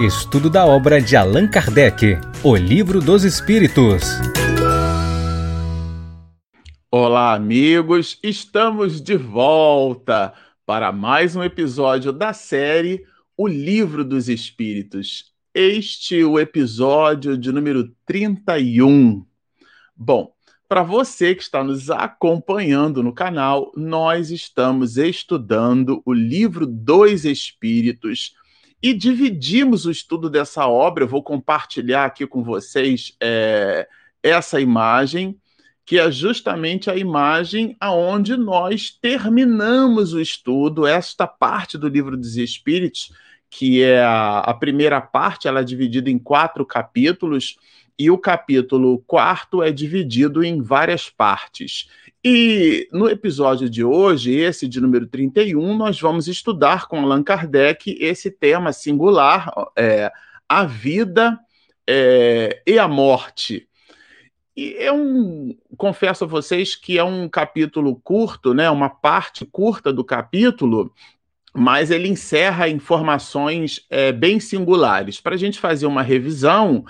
Estudo da obra de Allan Kardec, O Livro dos Espíritos. Olá, amigos! Estamos de volta para mais um episódio da série O Livro dos Espíritos. Este é o episódio de número 31. Bom, para você que está nos acompanhando no canal, nós estamos estudando o livro dos Espíritos e dividimos o estudo dessa obra. Eu vou compartilhar aqui com vocês é, essa imagem, que é justamente a imagem aonde nós terminamos o estudo, esta parte do livro dos Espíritos, que é a, a primeira parte, ela é dividida em quatro capítulos e o capítulo quarto é dividido em várias partes. E no episódio de hoje, esse de número 31, nós vamos estudar com Allan Kardec esse tema singular, é, a vida é, e a morte. E é um, confesso a vocês que é um capítulo curto, né, uma parte curta do capítulo, mas ele encerra informações é, bem singulares. Para a gente fazer uma revisão,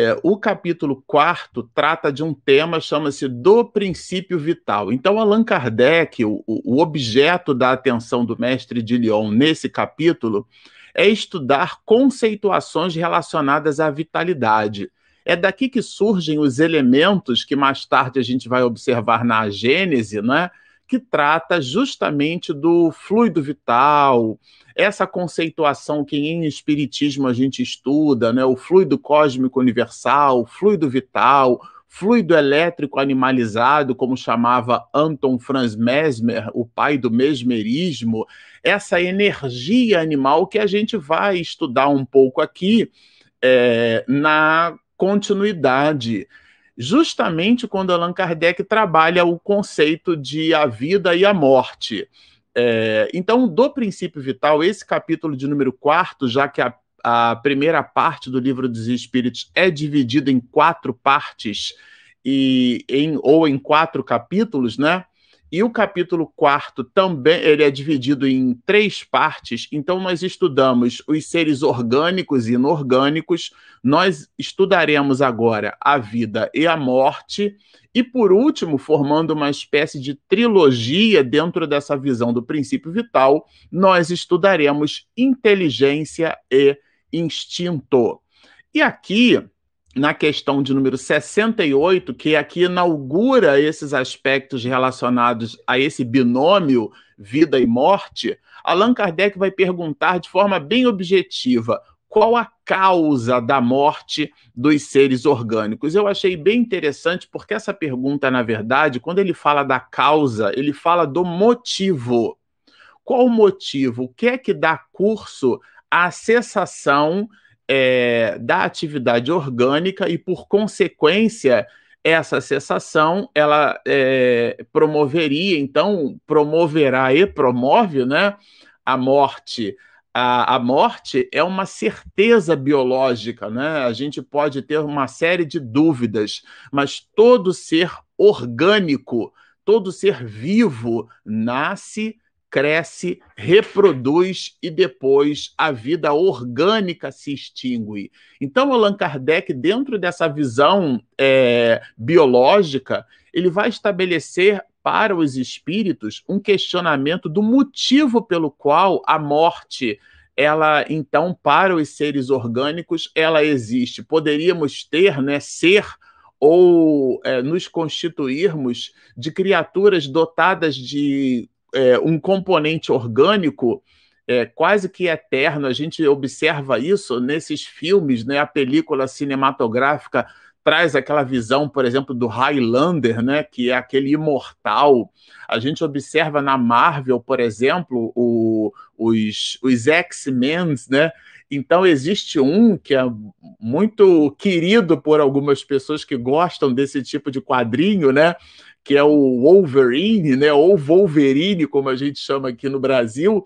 é, o capítulo 4 trata de um tema, chama-se do princípio vital. Então, Allan Kardec, o, o objeto da atenção do mestre de Lyon nesse capítulo, é estudar conceituações relacionadas à vitalidade. É daqui que surgem os elementos que mais tarde a gente vai observar na Gênese, né? Que trata justamente do fluido vital, essa conceituação que em espiritismo a gente estuda, né, o fluido cósmico universal, fluido vital, fluido elétrico animalizado, como chamava Anton Franz Mesmer, o pai do mesmerismo, essa energia animal que a gente vai estudar um pouco aqui é, na continuidade justamente quando Allan Kardec trabalha o conceito de a vida e a morte. É, então, do princípio vital, esse capítulo de número 4, já que a, a primeira parte do livro dos Espíritos é dividida em quatro partes e em, ou em quatro capítulos, né? E o capítulo quarto também ele é dividido em três partes. Então nós estudamos os seres orgânicos e inorgânicos. Nós estudaremos agora a vida e a morte e por último, formando uma espécie de trilogia dentro dessa visão do princípio vital, nós estudaremos inteligência e instinto. E aqui na questão de número 68, que aqui inaugura esses aspectos relacionados a esse binômio vida e morte, Allan Kardec vai perguntar de forma bem objetiva qual a causa da morte dos seres orgânicos. Eu achei bem interessante porque essa pergunta, na verdade, quando ele fala da causa, ele fala do motivo. Qual o motivo? O que é que dá curso à cessação é, da atividade orgânica e, por consequência, essa cessação ela é, promoveria, então, promoverá e promove né, a morte. A, a, morte é uma certeza biológica, né? A gente pode ter uma série de dúvidas, mas todo ser orgânico, todo ser vivo nasce cresce, reproduz e depois a vida orgânica se extingue. Então, Allan Kardec, dentro dessa visão é, biológica, ele vai estabelecer para os espíritos um questionamento do motivo pelo qual a morte ela então para os seres orgânicos ela existe poderíamos ter né ser ou é, nos constituirmos de criaturas dotadas de é, um componente orgânico é, quase que eterno. A gente observa isso nesses filmes, né? A película cinematográfica traz aquela visão, por exemplo, do Highlander, né, que é aquele imortal. A gente observa na Marvel, por exemplo, o, os, os X-Men, né? Então existe um que é muito querido por algumas pessoas que gostam desse tipo de quadrinho, né? Que é o Wolverine, né, ou Wolverine, como a gente chama aqui no Brasil,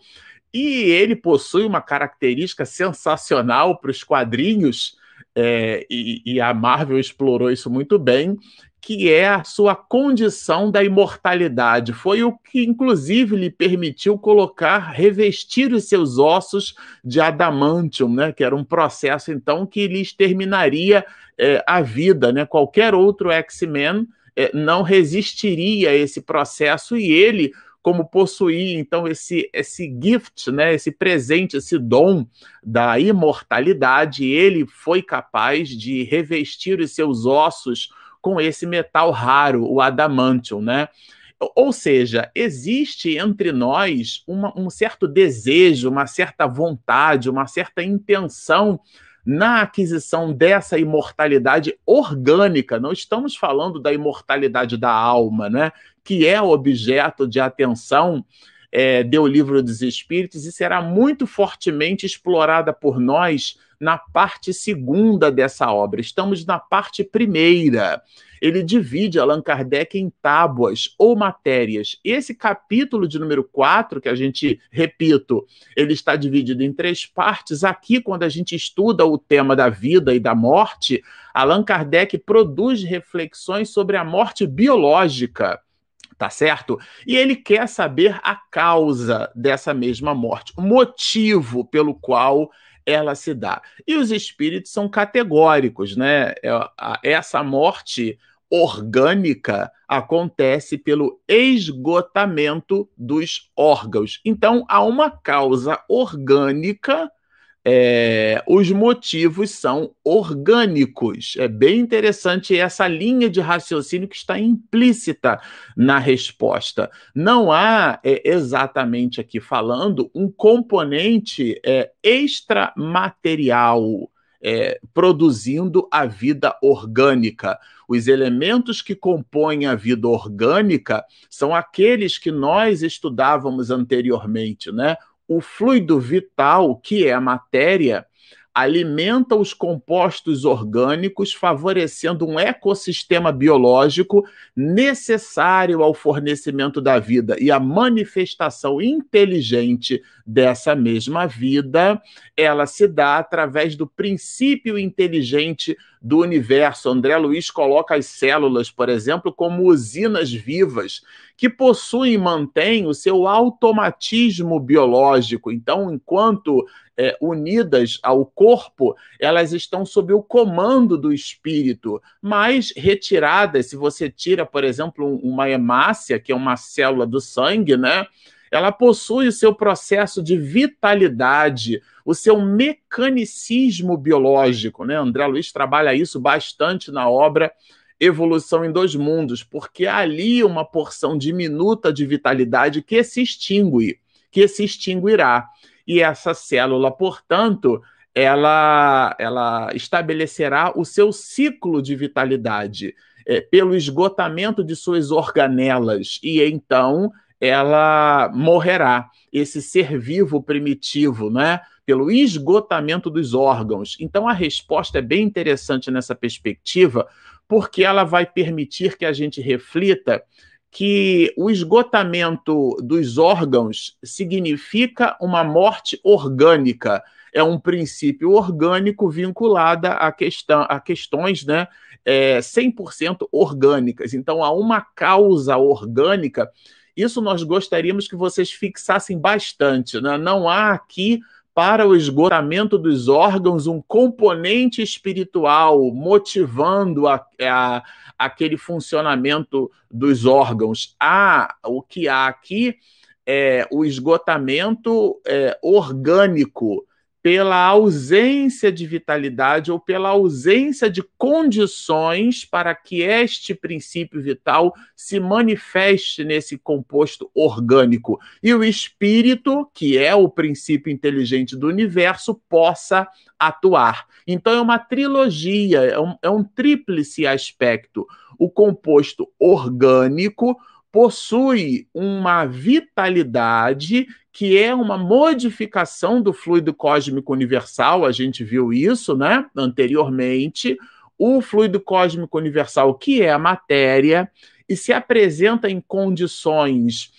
e ele possui uma característica sensacional para os quadrinhos, é, e, e, a Marvel explorou isso muito bem, que é a sua condição da imortalidade. Foi o que, inclusive, lhe permitiu colocar, revestir os seus ossos de adamantium, né? que era um processo, então, que lhes terminaria é, a vida. Né? Qualquer outro X-Men não resistiria a esse processo e ele como possuía então esse esse gift, né, esse presente, esse dom da imortalidade, ele foi capaz de revestir os seus ossos com esse metal raro, o adamantium, né? Ou seja, existe entre nós uma, um certo desejo, uma certa vontade, uma certa intenção na aquisição dessa imortalidade orgânica. Não estamos falando da imortalidade da alma, né? que é objeto de atenção é, do livro dos Espíritos e será muito fortemente explorada por nós na parte segunda dessa obra. Estamos na parte primeira. Ele divide Allan Kardec em tábuas ou matérias. Esse capítulo de número 4, que a gente, repito, ele está dividido em três partes. Aqui, quando a gente estuda o tema da vida e da morte, Allan Kardec produz reflexões sobre a morte biológica tá certo? E ele quer saber a causa dessa mesma morte, o motivo pelo qual ela se dá. E os espíritos são categóricos, né? É, essa morte orgânica acontece pelo esgotamento dos órgãos. Então, há uma causa orgânica é, os motivos são orgânicos. É bem interessante essa linha de raciocínio que está implícita na resposta. Não há, é, exatamente aqui falando, um componente é, extramaterial. É, produzindo a vida orgânica. Os elementos que compõem a vida orgânica são aqueles que nós estudávamos anteriormente, né? o fluido vital, que é a matéria, alimenta os compostos orgânicos, favorecendo um ecossistema biológico necessário ao fornecimento da vida e a manifestação inteligente dessa mesma vida, ela se dá através do princípio inteligente do universo. André Luiz coloca as células, por exemplo, como usinas vivas que possuem e mantêm o seu automatismo biológico. Então, enquanto é, unidas ao corpo, elas estão sob o comando do espírito, mas retiradas, se você tira, por exemplo, uma hemácia, que é uma célula do sangue, né? Ela possui o seu processo de vitalidade, o seu mecanicismo biológico, né? André Luiz trabalha isso bastante na obra Evolução em Dois Mundos, porque há ali uma porção diminuta de vitalidade que se extingue, que se extinguirá. E essa célula, portanto, ela, ela estabelecerá o seu ciclo de vitalidade é, pelo esgotamento de suas organelas, e então ela morrerá. Esse ser vivo primitivo, né? Pelo esgotamento dos órgãos. Então, a resposta é bem interessante nessa perspectiva, porque ela vai permitir que a gente reflita que o esgotamento dos órgãos significa uma morte orgânica. É um princípio orgânico vinculado a, questão, a questões né, é, 100% orgânicas. Então, há uma causa orgânica. Isso nós gostaríamos que vocês fixassem bastante. Né? Não há aqui para o esgotamento dos órgãos um componente espiritual motivando a, a, aquele funcionamento dos órgãos. Há o que há aqui é o esgotamento é, orgânico pela ausência de vitalidade ou pela ausência de condições para que este princípio vital se manifeste nesse composto orgânico e o espírito, que é o princípio inteligente do universo, possa atuar. Então é uma trilogia, é um, é um tríplice aspecto. O composto orgânico possui uma vitalidade que é uma modificação do fluido cósmico universal, a gente viu isso, né, anteriormente. O fluido cósmico universal, que é a matéria, e se apresenta em condições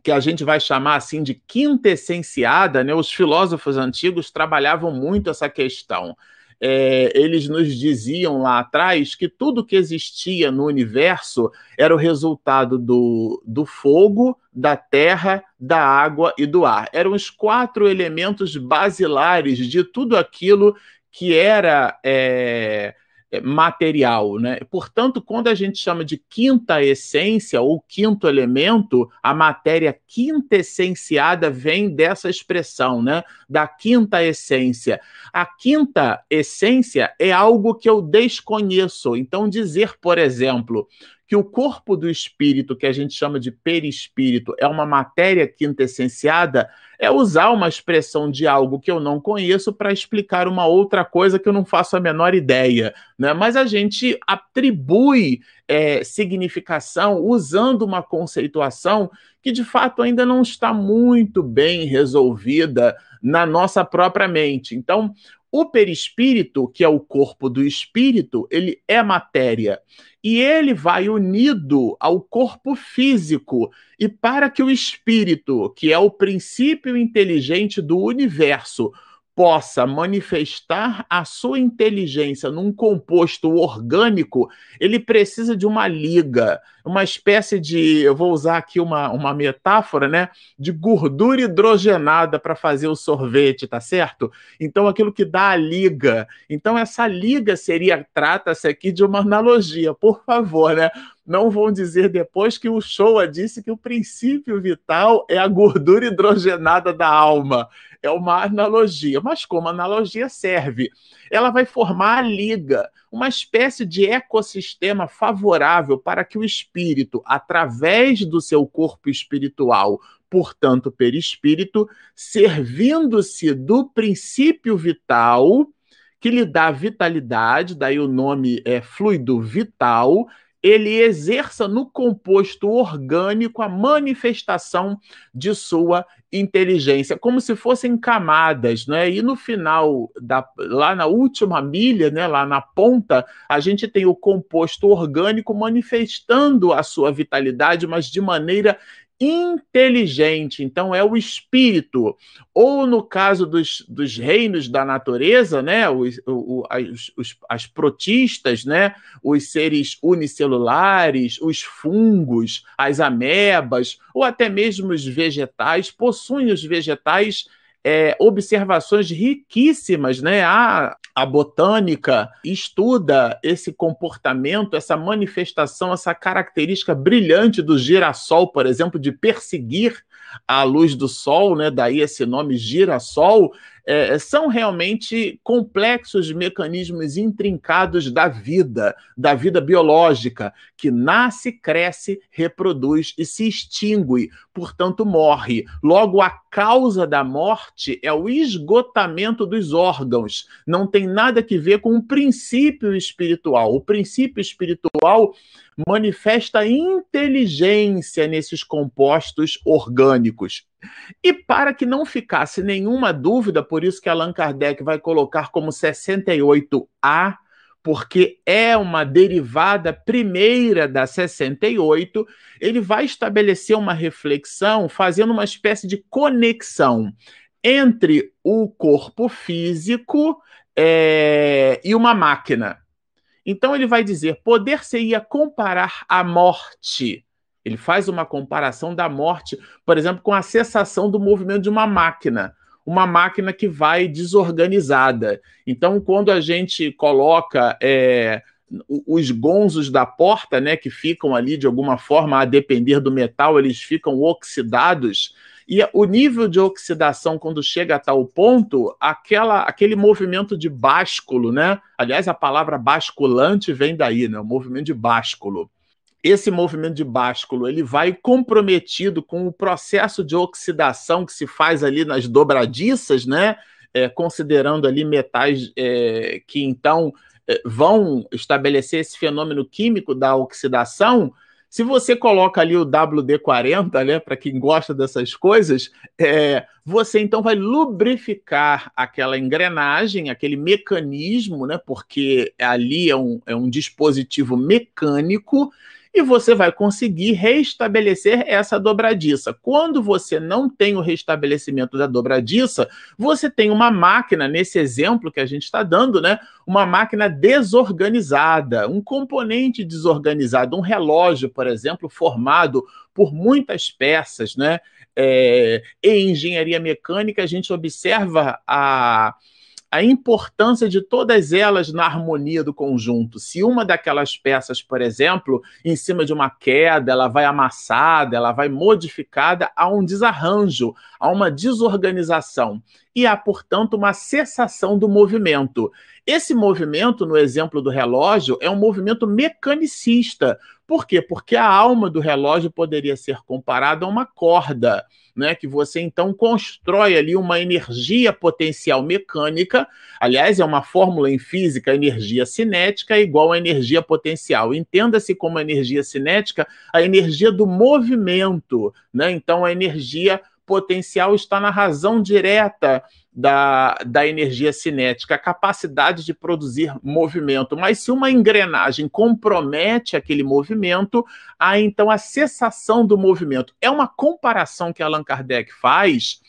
que a gente vai chamar assim de quintessenciada, né? Os filósofos antigos trabalhavam muito essa questão. É, eles nos diziam lá atrás que tudo que existia no universo era o resultado do, do fogo, da terra, da água e do ar. Eram os quatro elementos basilares de tudo aquilo que era. É, material, né? Portanto, quando a gente chama de quinta essência ou quinto elemento, a matéria quintessenciada vem dessa expressão, né? Da quinta essência. A quinta essência é algo que eu desconheço. Então, dizer, por exemplo, que o corpo do espírito, que a gente chama de perispírito, é uma matéria quintessenciada, é usar uma expressão de algo que eu não conheço para explicar uma outra coisa que eu não faço a menor ideia. Né? Mas a gente atribui é, significação usando uma conceituação que de fato ainda não está muito bem resolvida na nossa própria mente. Então, o perispírito, que é o corpo do espírito, ele é matéria e ele vai unido ao corpo físico. E para que o espírito, que é o princípio inteligente do universo, possa manifestar a sua inteligência num composto orgânico, ele precisa de uma liga, uma espécie de, eu vou usar aqui uma, uma metáfora, né, de gordura hidrogenada para fazer o sorvete, tá certo? Então aquilo que dá a liga. Então essa liga seria trata-se aqui de uma analogia, por favor, né? Não vão dizer depois que o Showa disse que o princípio vital é a gordura hidrogenada da alma é uma analogia, mas como analogia serve? Ela vai formar a liga, uma espécie de ecossistema favorável para que o espírito, através do seu corpo espiritual, portanto, perispírito, servindo-se do princípio vital, que lhe dá vitalidade, daí o nome é fluido vital, ele exerça no composto orgânico a manifestação de sua inteligência, como se fossem camadas, né? E no final, da, lá na última milha, né, lá na ponta, a gente tem o composto orgânico manifestando a sua vitalidade, mas de maneira inteligente, então é o espírito. Ou no caso dos, dos reinos da natureza, né, os, os, os, as protistas, né, os seres unicelulares, os fungos, as amebas, ou até mesmo os vegetais, possuem os vegetais é, observações riquíssimas, né? A, a botânica estuda esse comportamento, essa manifestação, essa característica brilhante do girassol, por exemplo, de perseguir a luz do sol, né? Daí esse nome girassol, é, são realmente complexos mecanismos intrincados da vida, da vida biológica, que nasce, cresce, reproduz e se extingue, portanto morre. Logo, a causa da morte é o esgotamento dos órgãos, não tem nada que ver com o princípio espiritual. O princípio espiritual manifesta inteligência nesses compostos orgânicos. E para que não ficasse nenhuma dúvida, por isso que Allan Kardec vai colocar como 68A, porque é uma derivada primeira da 68, ele vai estabelecer uma reflexão fazendo uma espécie de conexão entre o corpo físico é, e uma máquina. Então ele vai dizer: poder-se-ia comparar a morte ele faz uma comparação da morte, por exemplo, com a cessação do movimento de uma máquina, uma máquina que vai desorganizada. Então, quando a gente coloca é, os gonzos da porta, né, que ficam ali de alguma forma a depender do metal, eles ficam oxidados. E o nível de oxidação, quando chega a tal ponto, aquela, aquele movimento de básculo, né? Aliás, a palavra basculante vem daí, né? O movimento de básculo esse movimento de básculo ele vai comprometido com o processo de oxidação que se faz ali nas dobradiças, né? É, considerando ali metais é, que então é, vão estabelecer esse fenômeno químico da oxidação. Se você coloca ali o WD-40, né, para quem gosta dessas coisas, é, você então vai lubrificar aquela engrenagem, aquele mecanismo, né, porque ali é um, é um dispositivo mecânico e você vai conseguir restabelecer essa dobradiça. Quando você não tem o restabelecimento da dobradiça, você tem uma máquina, nesse exemplo que a gente está dando, né? Uma máquina desorganizada, um componente desorganizado, um relógio, por exemplo, formado por muitas peças, né? É, em engenharia mecânica, a gente observa a a importância de todas elas na harmonia do conjunto. Se uma daquelas peças, por exemplo, em cima de uma queda, ela vai amassada, ela vai modificada, há um desarranjo, há uma desorganização e há, portanto, uma cessação do movimento. Esse movimento, no exemplo do relógio, é um movimento mecanicista. Por quê? Porque a alma do relógio poderia ser comparada a uma corda né? Que você então constrói ali uma energia potencial mecânica. Aliás, é uma fórmula em física, energia cinética é igual a energia potencial. Entenda-se como energia cinética a energia do movimento, né? Então a energia potencial está na razão direta da, da energia cinética, a capacidade de produzir movimento. Mas se uma engrenagem compromete aquele movimento, há então a cessação do movimento. É uma comparação que Allan Kardec faz,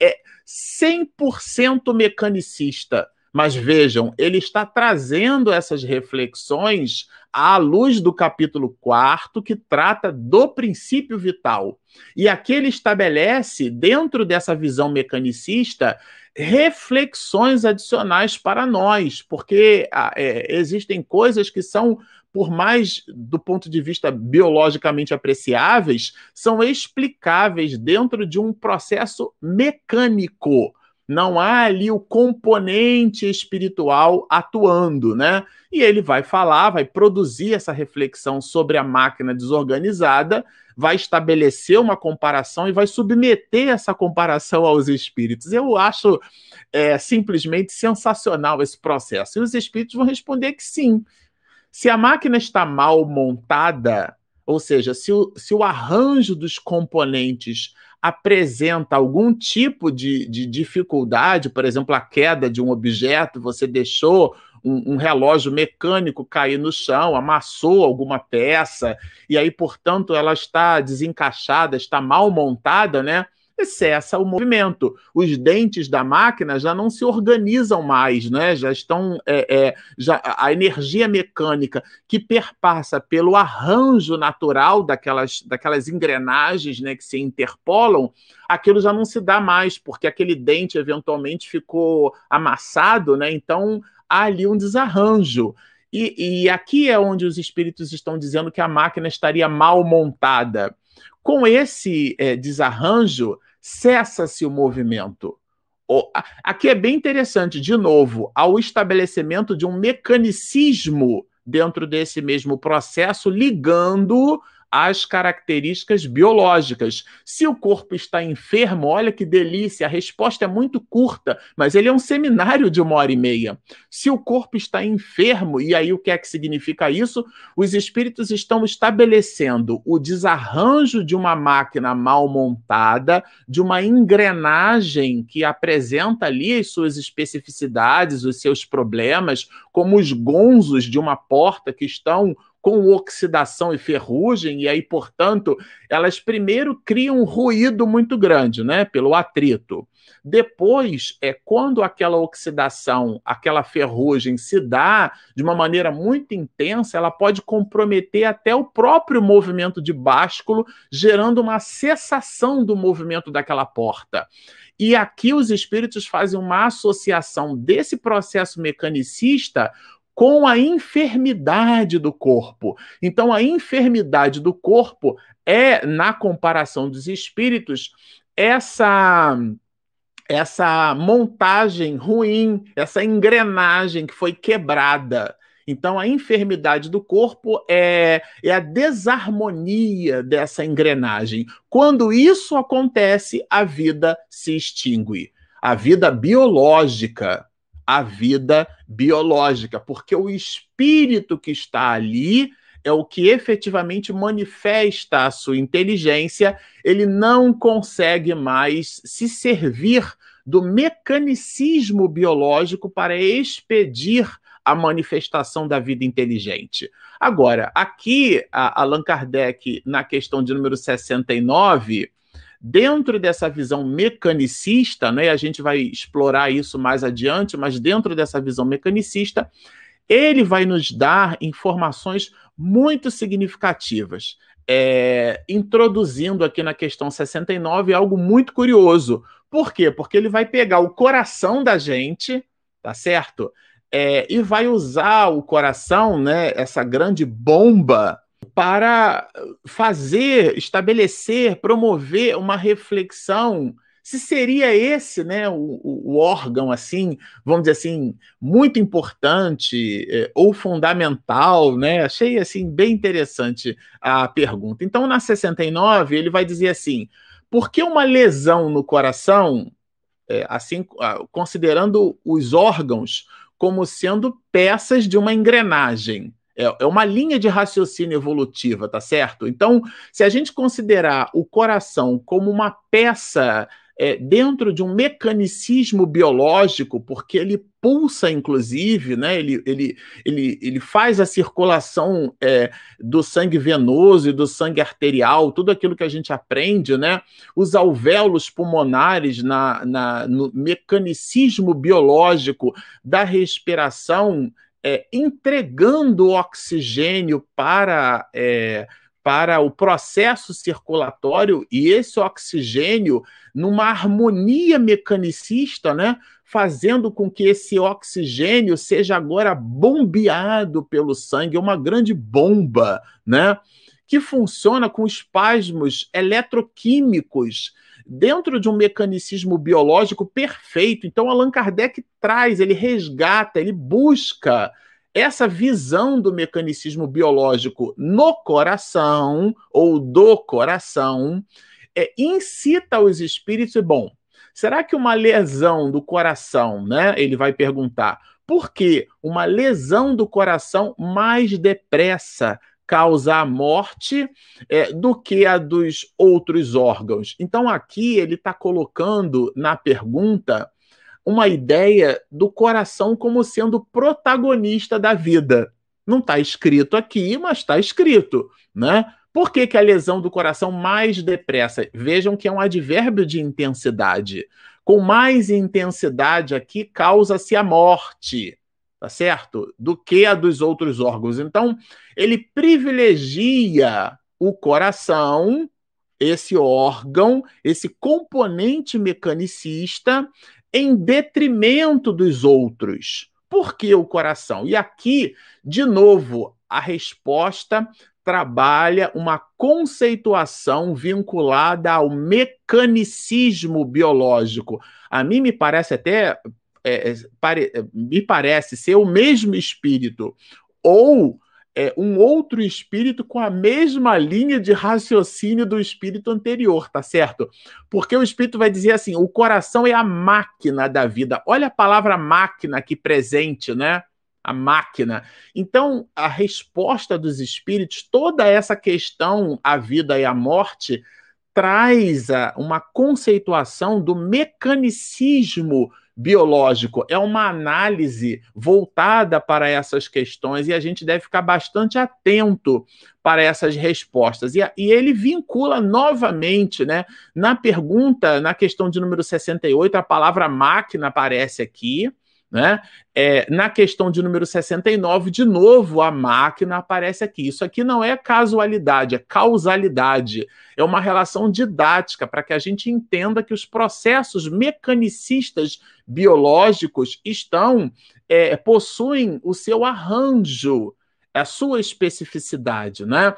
é 100% mecanicista. Mas vejam, ele está trazendo essas reflexões à luz do capítulo 4, que trata do princípio vital. E aqui ele estabelece, dentro dessa visão mecanicista, reflexões adicionais para nós, porque ah, é, existem coisas que são, por mais do ponto de vista biologicamente apreciáveis, são explicáveis dentro de um processo mecânico. Não há ali o componente espiritual atuando, né? E ele vai falar, vai produzir essa reflexão sobre a máquina desorganizada vai estabelecer uma comparação e vai submeter essa comparação aos espíritos. Eu acho é, simplesmente sensacional esse processo. E os espíritos vão responder que sim. Se a máquina está mal montada, ou seja, se o, se o arranjo dos componentes apresenta algum tipo de, de dificuldade, por exemplo, a queda de um objeto, você deixou um, um, relógio mecânico cair no chão, amassou alguma peça, e aí, portanto, ela está desencaixada, está mal montada, né? Cessa o movimento. Os dentes da máquina já não se organizam mais, né? Já estão. É, é, já, a energia mecânica que perpassa pelo arranjo natural daquelas, daquelas engrenagens né, que se interpolam, aquilo já não se dá mais, porque aquele dente eventualmente ficou amassado, né? Então há ali um desarranjo. E, e aqui é onde os espíritos estão dizendo que a máquina estaria mal montada. Com esse é, desarranjo, cessa-se o movimento. Aqui é bem interessante, de novo, ao estabelecimento de um mecanicismo dentro desse mesmo processo, ligando as características biológicas. Se o corpo está enfermo, olha que delícia, a resposta é muito curta, mas ele é um seminário de uma hora e meia. Se o corpo está enfermo, e aí o que é que significa isso? Os espíritos estão estabelecendo o desarranjo de uma máquina mal montada, de uma engrenagem que apresenta ali as suas especificidades, os seus problemas, como os gonzos de uma porta que estão com oxidação e ferrugem, e aí, portanto, elas primeiro criam um ruído muito grande, né, pelo atrito. Depois, é quando aquela oxidação, aquela ferrugem se dá de uma maneira muito intensa, ela pode comprometer até o próprio movimento de básculo, gerando uma cessação do movimento daquela porta. E aqui os espíritos fazem uma associação desse processo mecanicista com a enfermidade do corpo. Então, a enfermidade do corpo é, na comparação dos espíritos, essa essa montagem ruim, essa engrenagem que foi quebrada. Então, a enfermidade do corpo é, é a desarmonia dessa engrenagem. Quando isso acontece, a vida se extingue. A vida biológica, a vida biológica, porque o espírito que está ali é o que efetivamente manifesta a sua inteligência, ele não consegue mais se servir do mecanicismo biológico para expedir a manifestação da vida inteligente. Agora, aqui, Allan Kardec, na questão de número 69, dentro dessa visão mecanicista, né, a gente vai explorar isso mais adiante, mas dentro dessa visão mecanicista, ele vai nos dar informações muito significativas. É, introduzindo aqui na questão 69 algo muito curioso. Por quê? Porque ele vai pegar o coração da gente, tá certo? É, e vai usar o coração, né, essa grande bomba, para fazer, estabelecer, promover uma reflexão se seria esse né, o, o, órgão, assim, vamos dizer assim, muito importante é, ou fundamental, né? Achei assim bem interessante a pergunta. Então, na 69, ele vai dizer assim: por que uma lesão no coração, é, assim, considerando os órgãos como sendo peças de uma engrenagem? É, é uma linha de raciocínio evolutiva, tá certo? Então, se a gente considerar o coração como uma peça é, dentro de um mecanicismo biológico, porque ele pulsa, inclusive, né? ele, ele, ele, ele faz a circulação é, do sangue venoso e do sangue arterial, tudo aquilo que a gente aprende, né? os alvéolos pulmonares na, na, no mecanicismo biológico da respiração, é, entregando oxigênio para. É, para o processo circulatório e esse oxigênio numa harmonia mecanicista, né, fazendo com que esse oxigênio seja agora bombeado pelo sangue, uma grande bomba, né, que funciona com espasmos eletroquímicos dentro de um mecanicismo biológico perfeito. Então Allan Kardec traz, ele resgata, ele busca essa visão do mecanicismo biológico no coração ou do coração é, incita os espíritos, bom, será que uma lesão do coração, né? Ele vai perguntar, por que uma lesão do coração mais depressa causa a morte é, do que a dos outros órgãos? Então, aqui ele está colocando na pergunta uma ideia do coração como sendo protagonista da vida. Não está escrito aqui, mas está escrito, né? Por que, que a lesão do coração mais depressa? Vejam que é um advérbio de intensidade. Com mais intensidade aqui, causa-se a morte, tá certo? Do que a dos outros órgãos. Então, ele privilegia o coração, esse órgão, esse componente mecanicista, em detrimento dos outros. Por que o coração? E aqui, de novo, a resposta trabalha uma conceituação vinculada ao mecanicismo biológico. A mim me parece até é, é pare, me parece ser o mesmo espírito ou é, um outro espírito com a mesma linha de raciocínio do espírito anterior, tá certo? Porque o espírito vai dizer assim: o coração é a máquina da vida. Olha a palavra máquina aqui presente, né? a máquina. Então, a resposta dos espíritos, toda essa questão, a vida e a morte, traz uma conceituação do mecanicismo biológico. É uma análise voltada para essas questões e a gente deve ficar bastante atento para essas respostas. E, e ele vincula novamente, né? Na pergunta, na questão de número 68, a palavra máquina aparece aqui. Né? É, na questão de número 69, de novo, a máquina aparece aqui. Isso aqui não é casualidade, é causalidade. É uma relação didática para que a gente entenda que os processos mecanicistas biológicos estão é, possuem o seu arranjo, a sua especificidade, né?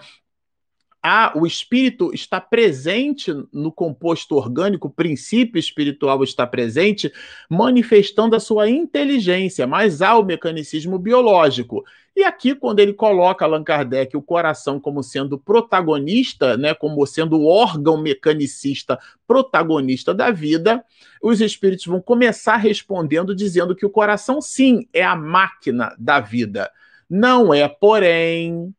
A, o espírito está presente no composto orgânico, o princípio espiritual está presente, manifestando a sua inteligência, mas há o mecanicismo biológico. E aqui, quando ele coloca Allan Kardec o coração como sendo protagonista, né, como sendo o órgão mecanicista protagonista da vida, os espíritos vão começar respondendo dizendo que o coração, sim, é a máquina da vida. Não é, porém,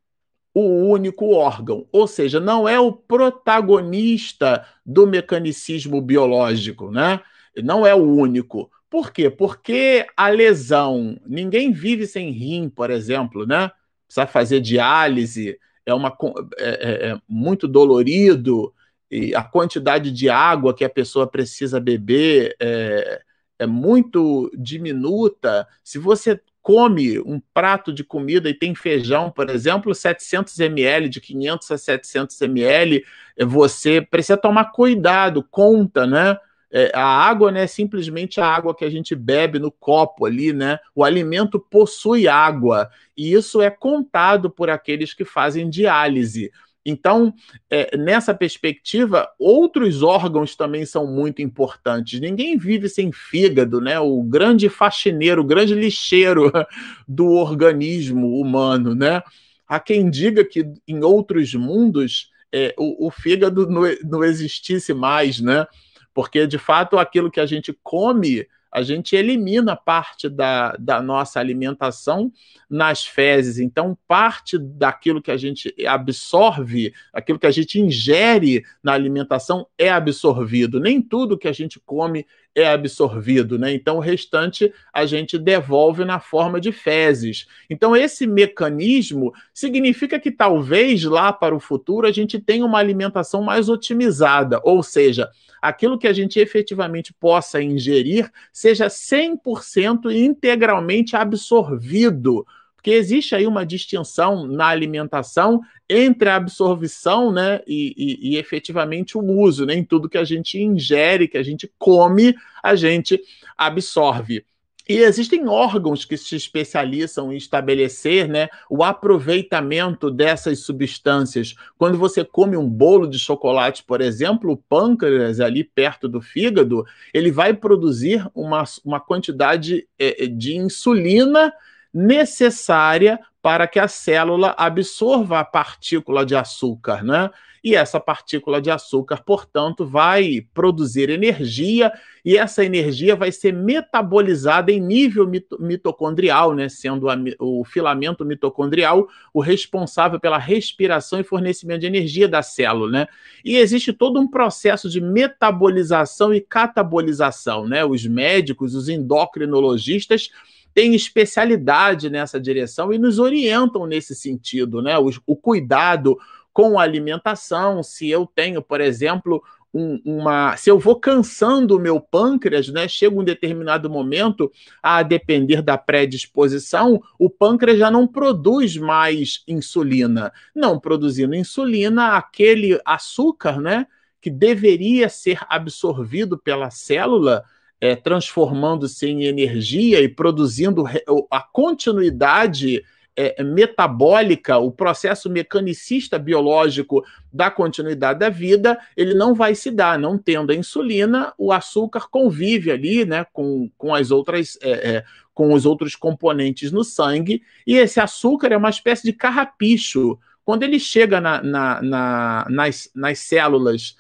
o único órgão, ou seja, não é o protagonista do mecanicismo biológico, né? Não é o único. Por quê? Porque a lesão, ninguém vive sem rim, por exemplo, né? Precisa fazer diálise, é, uma, é, é, é muito dolorido, e a quantidade de água que a pessoa precisa beber é, é muito diminuta. Se você come um prato de comida e tem feijão, por exemplo, 700 ml, de 500 a 700 ml, você precisa tomar cuidado, conta, né? É, a água não é simplesmente a água que a gente bebe no copo ali, né? O alimento possui água e isso é contado por aqueles que fazem diálise. Então, é, nessa perspectiva, outros órgãos também são muito importantes. Ninguém vive sem fígado, né? O grande faxineiro, o grande lixeiro do organismo humano, né? Há quem diga que em outros mundos é, o, o, fígado não, não existisse mais, né? Porque, de fato, aquilo que a gente come a gente elimina parte da, da nossa alimentação nas fezes. Então, parte daquilo que a gente absorve, aquilo que a gente ingere na alimentação é absorvido. Nem tudo que a gente come é absorvido, né? Então, o restante a gente devolve na forma de fezes. Então, esse mecanismo significa que talvez lá para o futuro a gente tenha uma alimentação mais otimizada, ou seja, aquilo que a gente efetivamente possa ingerir seja 100% integralmente absorvido. Porque existe aí uma distinção na alimentação entre a absorção né, e, e, e efetivamente o uso. Né? tudo que a gente ingere, que a gente come, a gente absorve. E existem órgãos que se especializam em estabelecer né, o aproveitamento dessas substâncias. Quando você come um bolo de chocolate, por exemplo, o pâncreas, ali perto do fígado, ele vai produzir uma, uma quantidade é, é, de insulina necessária para que a célula absorva a partícula de açúcar, né? e essa partícula de açúcar, portanto, vai produzir energia e essa energia vai ser metabolizada em nível mitocondrial, né, sendo o filamento mitocondrial o responsável pela respiração e fornecimento de energia da célula, né? E existe todo um processo de metabolização e catabolização, né? Os médicos, os endocrinologistas têm especialidade nessa direção e nos orientam nesse sentido, né? O, o cuidado com a alimentação, se eu tenho, por exemplo, um, uma. Se eu vou cansando o meu pâncreas, né? Chega um determinado momento, a depender da predisposição, o pâncreas já não produz mais insulina. Não produzindo insulina, aquele açúcar, né? Que deveria ser absorvido pela célula, é, transformando-se em energia e produzindo a continuidade é, metabólica, o processo mecanicista biológico da continuidade da vida, ele não vai se dar. Não tendo a insulina, o açúcar convive ali né, com, com as outras. É, é, com os outros componentes no sangue, e esse açúcar é uma espécie de carrapicho. Quando ele chega na, na, na, nas, nas células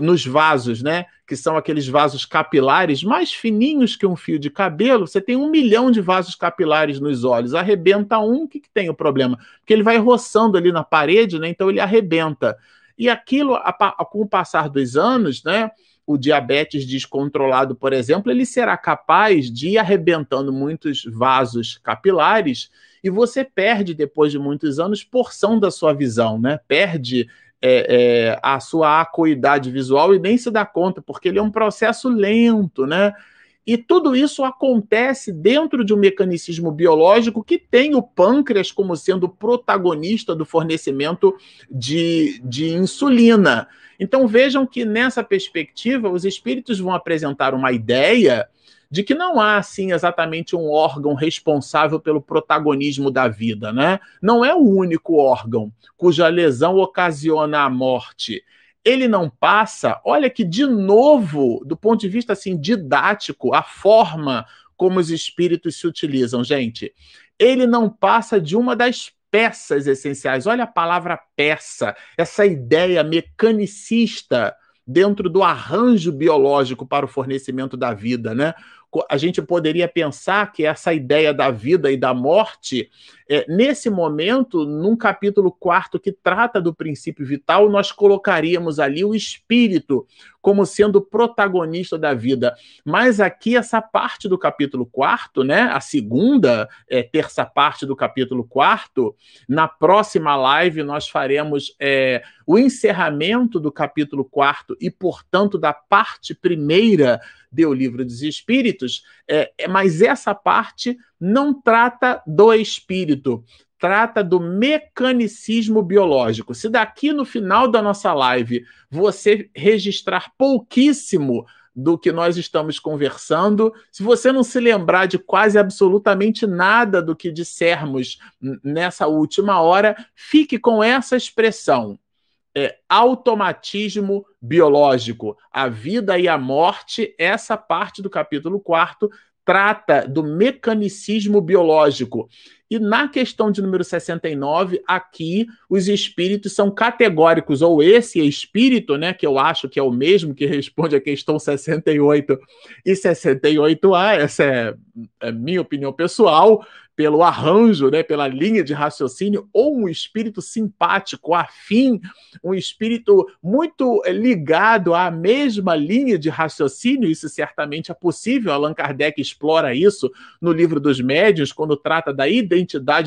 nos vasos, né? Que são aqueles vasos capilares mais fininhos que um fio de cabelo. Você tem um milhão de vasos capilares nos olhos. Arrebenta um, o que, que tem o problema? Porque ele vai roçando ali na parede, né? Então ele arrebenta. E aquilo, a, a, com o passar dos anos, né? O diabetes descontrolado, por exemplo, ele será capaz de ir arrebentando muitos vasos capilares e você perde, depois de muitos anos, porção da sua visão, né? Perde é, é, a sua acuidade visual e nem se dá conta, porque ele é um processo lento, né? E tudo isso acontece dentro de um mecanicismo biológico que tem o pâncreas como sendo protagonista do fornecimento de, de insulina. Então vejam que nessa perspectiva os espíritos vão apresentar uma ideia de que não há, assim, exatamente um órgão responsável pelo protagonismo da vida, né? Não é o único órgão cuja lesão ocasiona a morte. Ele não passa, olha que, de novo, do ponto de vista, assim, didático, a forma como os espíritos se utilizam, gente, ele não passa de uma das peças essenciais. Olha a palavra peça, essa ideia mecanicista dentro do arranjo biológico para o fornecimento da vida, né? A gente poderia pensar que essa ideia da vida e da morte, é, nesse momento, num capítulo quarto que trata do princípio vital, nós colocaríamos ali o espírito como sendo protagonista da vida. Mas aqui, essa parte do capítulo 4, né? A segunda, é, terça parte do capítulo 4, na próxima live nós faremos é, o encerramento do capítulo 4 e, portanto, da parte primeira do livro dos Espíritos, é, é, mas essa parte não trata do espírito, trata do mecanicismo biológico. Se daqui no final da nossa live você registrar pouquíssimo do que nós estamos conversando, se você não se lembrar de quase absolutamente nada do que dissermos nessa última hora, fique com essa expressão. É, automatismo biológico, a vida e a morte, essa parte do capítulo 4 trata do mecanicismo biológico. E na questão de número 69, aqui os espíritos são categóricos, ou esse espírito, né, que eu acho que é o mesmo que responde a questão 68 e 68A, essa é, é minha opinião pessoal, pelo arranjo, né, pela linha de raciocínio, ou um espírito simpático, afim, um espírito muito ligado à mesma linha de raciocínio, isso certamente é possível. Allan Kardec explora isso no livro dos médios, quando trata da identidade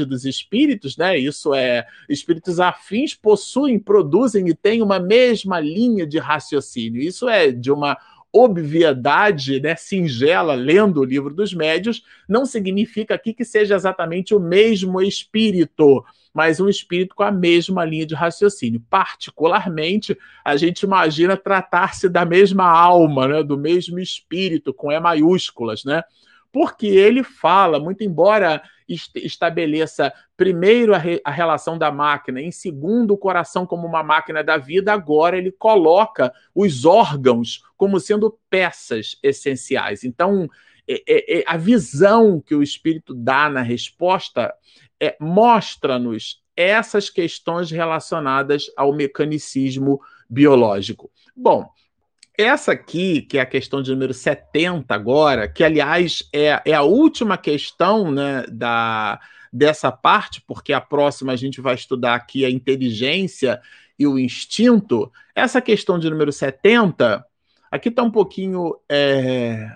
dos espíritos, né? Isso é espíritos afins possuem, produzem e têm uma mesma linha de raciocínio. Isso é de uma obviedade né, singela lendo o livro dos médios, não significa aqui que seja exatamente o mesmo espírito, mas um espírito com a mesma linha de raciocínio. Particularmente, a gente imagina tratar-se da mesma alma, né, do mesmo espírito, com E maiúsculas, né? Porque ele fala, muito embora estabeleça primeiro a, re, a, relação da máquina, em segundo o coração como uma máquina da vida, agora ele coloca os órgãos como sendo peças essenciais. Então, é, é, é, a visão que o espírito dá na resposta é, mostra-nos essas questões relacionadas ao mecanicismo biológico. Bom, essa aqui, que é a questão de número 70 agora, que aliás é, é a última questão né, da, dessa parte, porque a próxima a gente vai estudar aqui a inteligência e o instinto. Essa questão de número 70, aqui está um pouquinho é,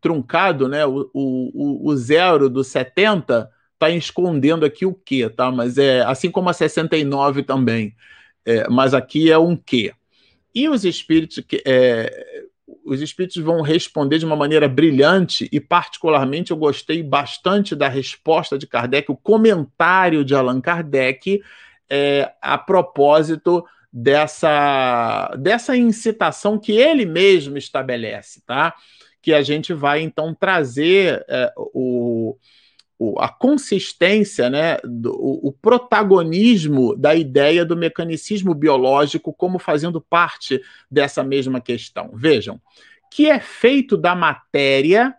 truncado, né? O, o, o zero do 70 está escondendo aqui o quê, tá? Mas é assim como a 69 também. É, mas aqui é um quê. E os espíritos, é, os espíritos vão responder de uma maneira brilhante, e particularmente eu gostei bastante da resposta de Kardec, o comentário de Allan Kardec é, a propósito dessa, dessa incitação que ele mesmo estabelece, tá? Que a gente vai então trazer é, o a consistência, né, do, o protagonismo da ideia do mecanicismo biológico como fazendo parte dessa mesma questão. Vejam, que é feito da matéria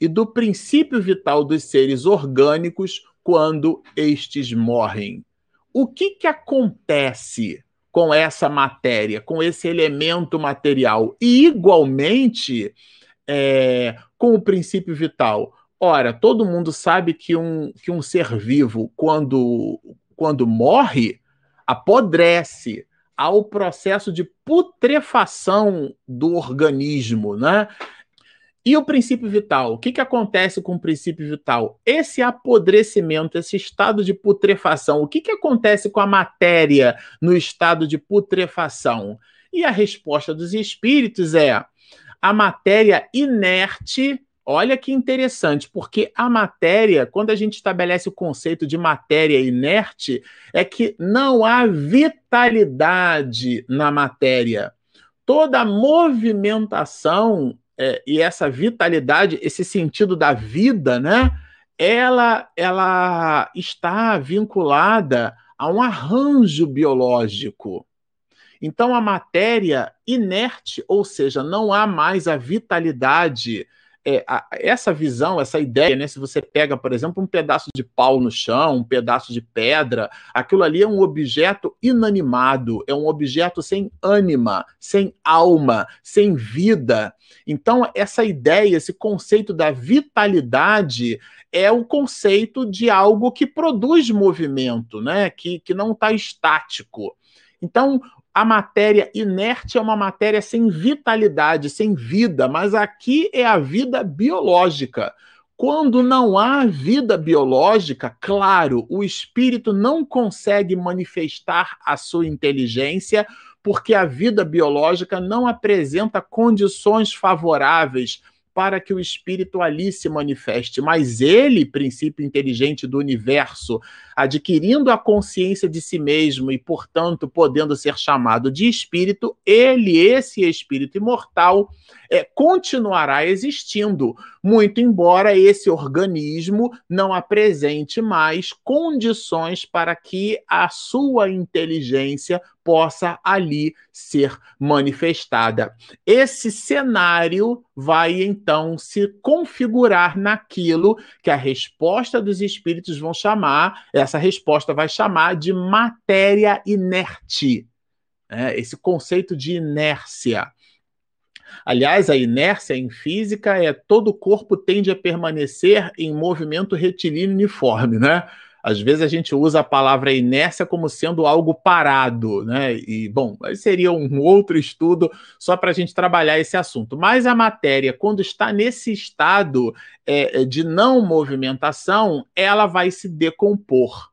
e do princípio vital dos seres orgânicos quando estes morrem. O que, que acontece com essa matéria, com esse elemento material? E, igualmente, é, com o princípio vital Ora, todo mundo sabe que um, que um ser vivo, quando, quando morre, apodrece ao processo de putrefação do organismo, né? E o princípio vital? O que, que acontece com o princípio vital? Esse apodrecimento, esse estado de putrefação, o que, que acontece com a matéria no estado de putrefação? E a resposta dos espíritos é: a matéria inerte Olha que interessante, porque a matéria, quando a gente estabelece o conceito de matéria inerte, é que não há vitalidade na matéria. Toda movimentação é, e essa vitalidade, esse sentido da vida, né? Ela, ela está vinculada a um arranjo biológico. Então, a matéria inerte, ou seja, não há mais a vitalidade é, a, essa visão, essa ideia, né? Se você pega, por exemplo, um pedaço de pau no chão, um pedaço de pedra, aquilo ali é um objeto inanimado, é um objeto sem ânima, sem alma, sem vida. Então, essa ideia, esse conceito da vitalidade é o conceito de algo que produz movimento, né? Que, que não está estático. Então, a matéria inerte é uma matéria sem vitalidade, sem vida, mas aqui é a vida biológica. Quando não há vida biológica, claro, o espírito não consegue manifestar a sua inteligência, porque a vida biológica não apresenta condições favoráveis para que o espírito ali se manifeste. Mas ele, princípio inteligente do universo, adquirindo a consciência de si mesmo e, portanto, podendo ser chamado de espírito, ele, esse espírito imortal, é, continuará existindo, muito embora esse organismo não apresente mais condições para que a sua inteligência possa ali ser manifestada. Esse cenário vai então se configurar naquilo que a resposta dos espíritos vão chamar, essa resposta vai chamar de matéria inerte. É, esse conceito de inércia. Aliás, a inércia em física é todo o corpo tende a permanecer em movimento retilíneo uniforme, né? Às vezes a gente usa a palavra inércia como sendo algo parado, né? E, bom, seria um outro estudo só para a gente trabalhar esse assunto. Mas a matéria, quando está nesse estado é, de não movimentação, ela vai se decompor.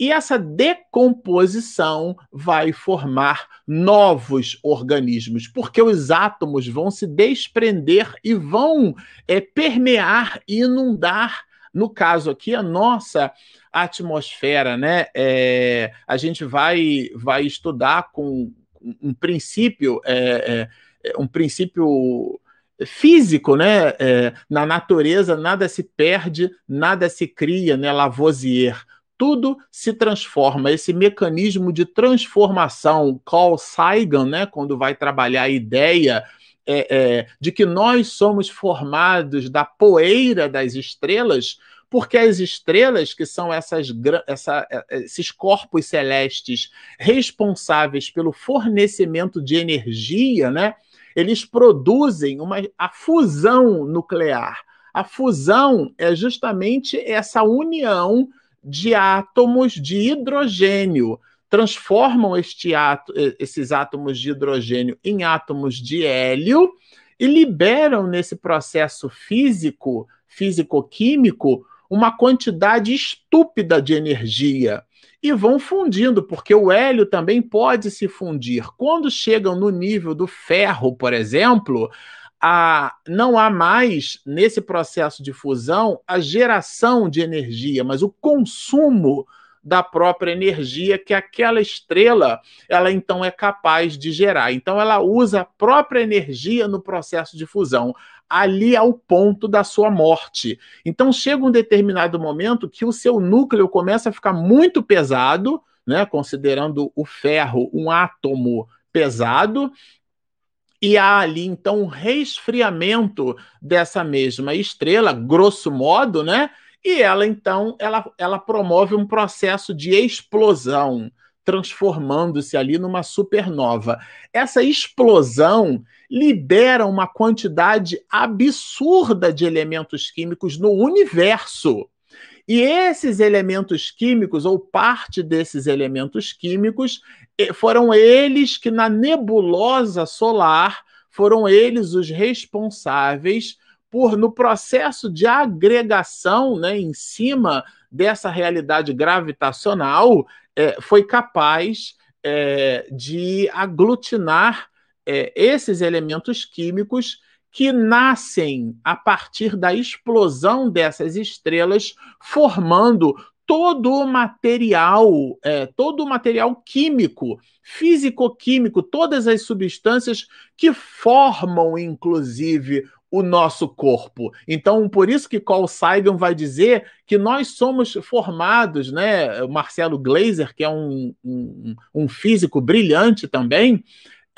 E essa decomposição vai formar novos organismos, porque os átomos vão se desprender e vão é, permear e inundar, no caso aqui, a nossa atmosfera, né? É, a gente vai, vai estudar com um princípio, é, é, um princípio físico, né? É, na natureza nada se perde, nada se cria, né? Lavoisier. Tudo se transforma. Esse mecanismo de transformação, Carl Sagan, né? Quando vai trabalhar a ideia é, é, de que nós somos formados da poeira das estrelas, porque as estrelas, que são essas, essa, é, é, esses corpos celestes responsáveis pelo fornecimento de energia, né? Eles produzem uma, a fusão nuclear. A fusão é justamente essa união de átomos de hidrogênio. Transformam este átomo, esses átomos de hidrogênio em átomos de hélio e liberam nesse processo físico, físico-químico, uma quantidade estúpida de energia e vão fundindo, porque o hélio também pode se fundir. Quando chegam no nível do ferro, por exemplo, a, não há mais, nesse processo de fusão, a geração de energia, mas o consumo da própria energia que aquela estrela ela então é capaz de gerar. Então ela usa a própria energia no processo de fusão ali ao ponto da sua morte. Então chega um determinado momento que o seu núcleo começa a ficar muito pesado, né, considerando o ferro um átomo pesado, e há ali então um resfriamento dessa mesma estrela, grosso modo, né? E ela então ela, ela promove um processo de explosão, transformando-se ali numa supernova. Essa explosão libera uma quantidade absurda de elementos químicos no universo. E esses elementos químicos, ou parte desses elementos químicos, foram eles que na nebulosa solar foram eles os responsáveis por, no processo de agregação né, em cima dessa realidade gravitacional, é, foi capaz é, de aglutinar é, esses elementos químicos que nascem a partir da explosão dessas estrelas, formando todo o material, é, todo o material químico, físico-químico, todas as substâncias que formam, inclusive, o nosso corpo. Então, por isso que Carl Sagan vai dizer que nós somos formados, né? Marcelo Glazer, que é um, um, um físico brilhante também,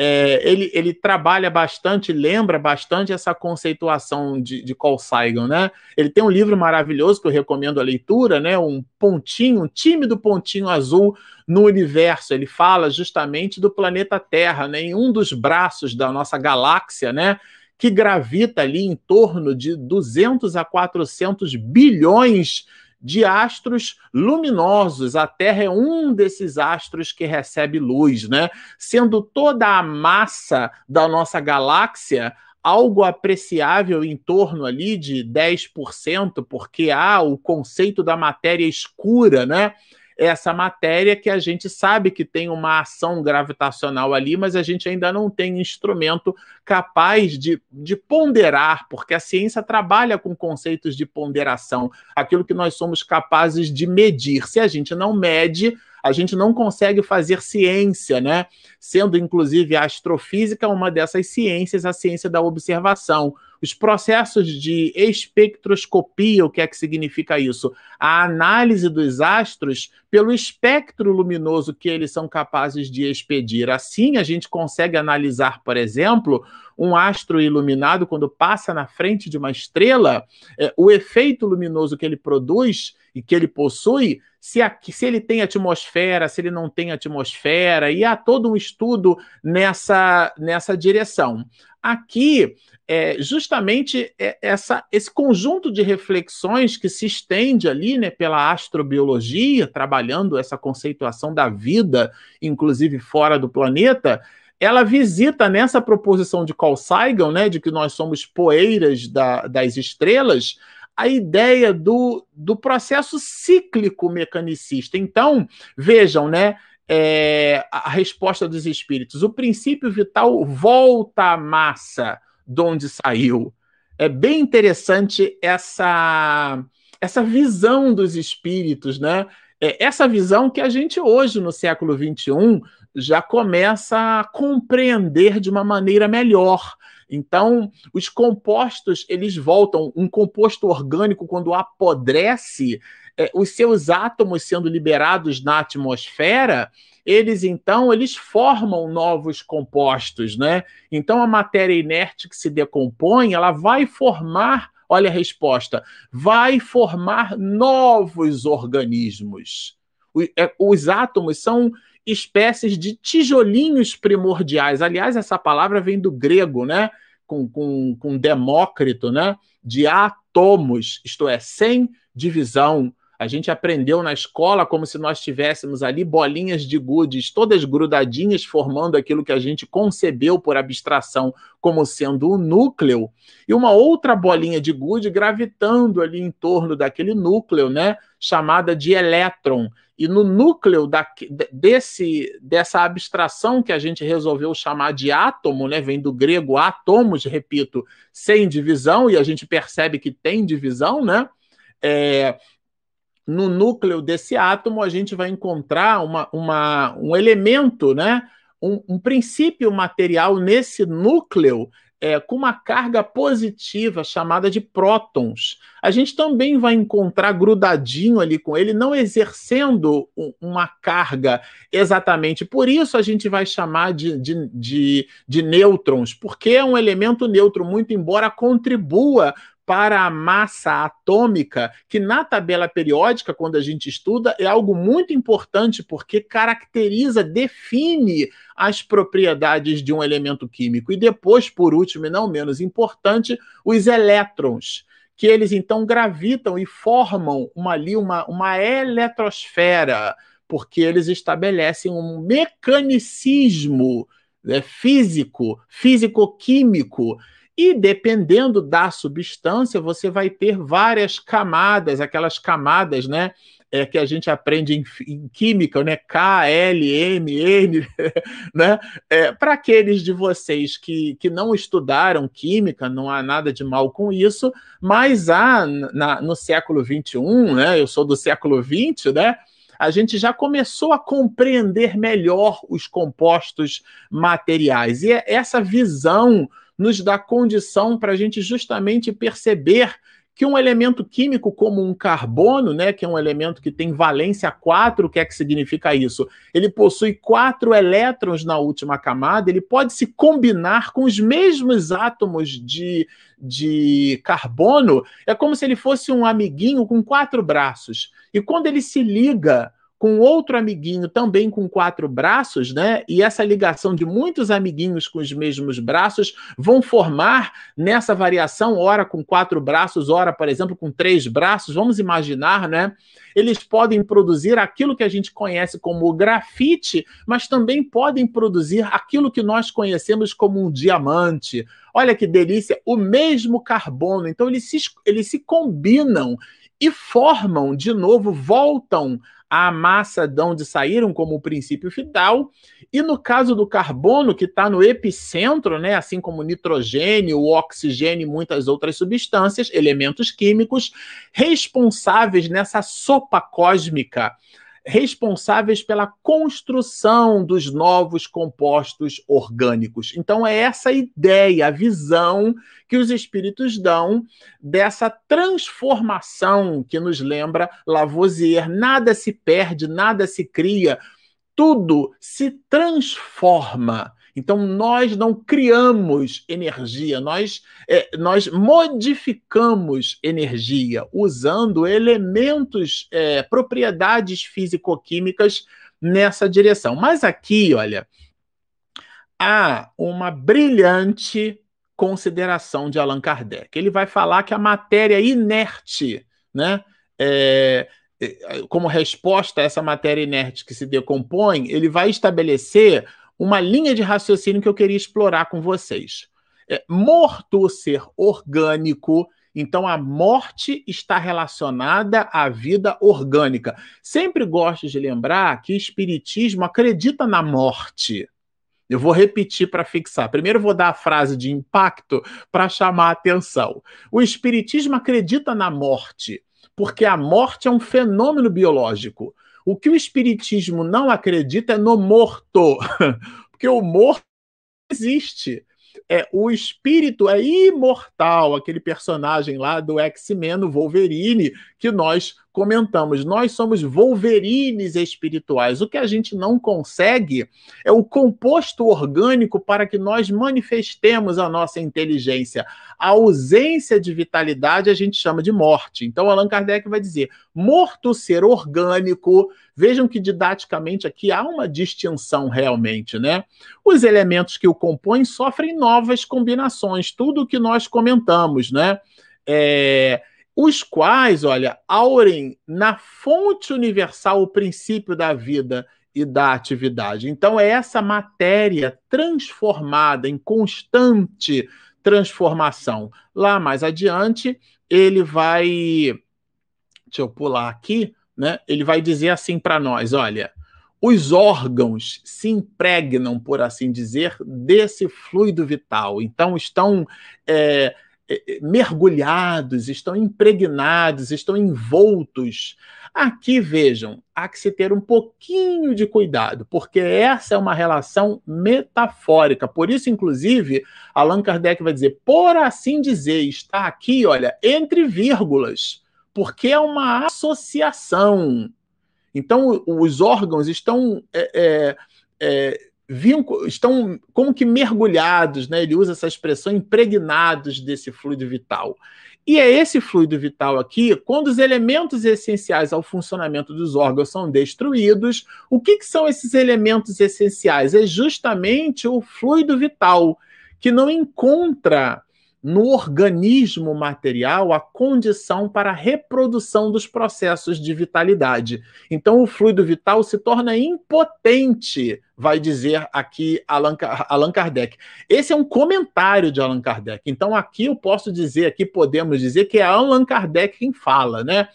é, ele, ele trabalha bastante, lembra bastante essa conceituação de, de Carl Sagan, né? Ele tem um livro maravilhoso que eu recomendo a leitura, né? Um pontinho, um tímido pontinho azul no universo. Ele fala justamente do planeta Terra, né? Em um dos braços da nossa galáxia, né? Que gravita ali em torno de 200 a 400 bilhões de astros luminosos. A Terra é um desses astros que recebe luz, né? Sendo toda a massa da nossa galáxia algo apreciável em torno ali de 10%, porque há o conceito da matéria escura, né? Essa matéria que a gente sabe que tem uma ação gravitacional ali, mas a gente ainda não tem instrumento capaz de, de ponderar, porque a ciência trabalha com conceitos de ponderação, aquilo que nós somos capazes de medir. Se a gente não mede, a gente não consegue fazer ciência, né? Sendo inclusive a astrofísica uma dessas ciências, a ciência da observação. Os processos de espectroscopia, o que é que significa isso? A análise dos astros pelo espectro luminoso que eles são capazes de expedir. Assim, a gente consegue analisar, por exemplo, um astro iluminado quando passa na frente de uma estrela, é, o efeito luminoso que ele produz e que ele possui, se, se ele tem atmosfera, se ele não tem atmosfera, e há todo um estudo nessa, nessa direção. Aqui, é, justamente é, essa, esse conjunto de reflexões que se estende ali né, pela astrobiologia, trabalhando essa conceituação da vida, inclusive fora do planeta, ela visita nessa proposição de Carl Sagan, né, de que nós somos poeiras da, das estrelas, a ideia do, do processo cíclico mecanicista. Então, vejam, né? É, a resposta dos espíritos. O princípio vital volta à massa de onde saiu. É bem interessante essa, essa visão dos espíritos, né? É essa visão que a gente hoje, no século XXI, já começa a compreender de uma maneira melhor. Então, os compostos, eles voltam. Um composto orgânico, quando apodrece, é, os seus átomos sendo liberados na atmosfera, eles então eles formam novos compostos, né? Então a matéria inerte que se decompõe, ela vai formar, olha a resposta, vai formar novos organismos. É, os átomos são espécies de tijolinhos primordiais. Aliás, essa palavra vem do grego, né? Com, com, com Demócrito, né? De átomos, isto é, sem divisão. A gente aprendeu na escola como se nós tivéssemos ali bolinhas de gudes, todas grudadinhas, formando aquilo que a gente concebeu por abstração como sendo o núcleo, e uma outra bolinha de gude gravitando ali em torno daquele núcleo, né, chamada de elétron. E no núcleo da, desse, dessa abstração que a gente resolveu chamar de átomo, né, vem do grego átomos, repito, sem divisão, e a gente percebe que tem divisão, né? É, no núcleo desse átomo a gente vai encontrar uma, uma, um elemento, né? Um, um princípio material nesse núcleo é, com uma carga positiva chamada de prótons. A gente também vai encontrar grudadinho ali com ele, não exercendo uma carga exatamente. Por isso a gente vai chamar de, de, de, de nêutrons, porque é um elemento neutro, muito embora contribua para a massa atômica, que na tabela periódica, quando a gente estuda, é algo muito importante porque caracteriza, define as propriedades de um elemento químico. E depois, por último e não menos importante, os elétrons, que eles então gravitam e formam uma, ali uma, uma eletrosfera, porque eles estabelecem um mecanicismo né, físico, físico-químico e dependendo da substância, você vai ter várias camadas, aquelas camadas, né? É, que a gente aprende em, em, química, né? K, L, M, N, né? É, Para aqueles de vocês que, que não estudaram química, não há nada de mal com isso, mas há na, no século XXI, né? Eu sou do século XX, né? a gente já começou a compreender melhor os compostos materiais. E é essa visão nos dá condição para a gente justamente perceber que um elemento químico como um carbono, né, que é um elemento que tem valência 4, o que é que significa isso? Ele possui quatro elétrons na última camada, ele pode se combinar com os mesmos átomos de, de carbono, é como se ele fosse um amiguinho com quatro braços. E quando ele se liga com outro amiguinho também com quatro braços, né? E essa ligação de muitos amiguinhos com os mesmos braços vão formar nessa variação, ora com quatro braços, ora, por exemplo, com três braços. Vamos imaginar, né? Eles podem produzir aquilo que a gente conhece como grafite, mas também podem produzir aquilo que nós conhecemos como um diamante. Olha que delícia, o mesmo carbono. Então, eles se, eles se combinam e formam de novo, voltam à massa de onde saíram como o princípio final. E no caso do carbono, que está no epicentro, né, assim como o nitrogênio, o oxigênio e muitas outras substâncias, elementos químicos, responsáveis nessa sopa cósmica responsáveis pela construção dos novos compostos orgânicos. Então, é essa ideia, a visão que os espíritos dão dessa transformação que nos lembra Lavoisier. Nada se perde, nada se cria, tudo se transforma. Então, nós não criamos energia, nós, é, nós modificamos energia usando elementos, é, propriedades físico-químicas nessa direção. Mas aqui, olha, há uma brilhante consideração de Allan Kardec. Ele vai falar que a matéria inerte, né? É, é como resposta a essa matéria inerte que se decompõe, ele vai estabelecer uma linha de raciocínio que eu queria explorar com vocês. É, morto o ser orgânico, então a morte está relacionada à vida orgânica. Sempre gosto de lembrar que espiritismo acredita na morte. Eu vou repetir para fixar. Primeiro vou dar a frase de impacto para chamar a atenção. O espiritismo acredita na morte, porque a morte é um fenômeno biológico. O que o Espiritismo não acredita é no morto, porque o morto existe. É, o espírito é imortal, aquele personagem lá do X-Men, Wolverine, que nós comentamos. Nós somos Wolverines espirituais. O que a gente não consegue é o composto orgânico para que nós manifestemos a nossa inteligência. A ausência de vitalidade a gente chama de morte. Então, Allan Kardec vai dizer: morto ser orgânico. Vejam que didaticamente aqui há uma distinção realmente, né? Os elementos que o compõem sofrem novas combinações, tudo o que nós comentamos, né? É, os quais, olha, aurem na fonte universal o princípio da vida e da atividade. Então, é essa matéria transformada, em constante transformação. Lá mais adiante, ele vai. Deixa eu pular aqui, né? Ele vai dizer assim para nós: olha, os órgãos se impregnam, por assim dizer, desse fluido vital. Então, estão. É, mergulhados, estão impregnados, estão envoltos. Aqui, vejam, há que se ter um pouquinho de cuidado, porque essa é uma relação metafórica. Por isso, inclusive, Allan Kardec vai dizer, por assim dizer, está aqui, olha, entre vírgulas, porque é uma associação. Então, os órgãos estão é, é, é estão como que mergulhados, né? Ele usa essa expressão impregnados desse fluido vital. E é esse fluido vital aqui, quando os elementos essenciais ao funcionamento dos órgãos são destruídos, o que, que são esses elementos essenciais? É justamente o fluido vital, que não encontra no organismo material a condição para a reprodução dos processos de vitalidade. Então, o fluido vital se torna impotente, vai dizer aqui Allan, Allan Kardec. Esse é um comentário de Allan Kardec. Então, aqui eu posso dizer, aqui podemos dizer que é Allan Kardec quem fala, né?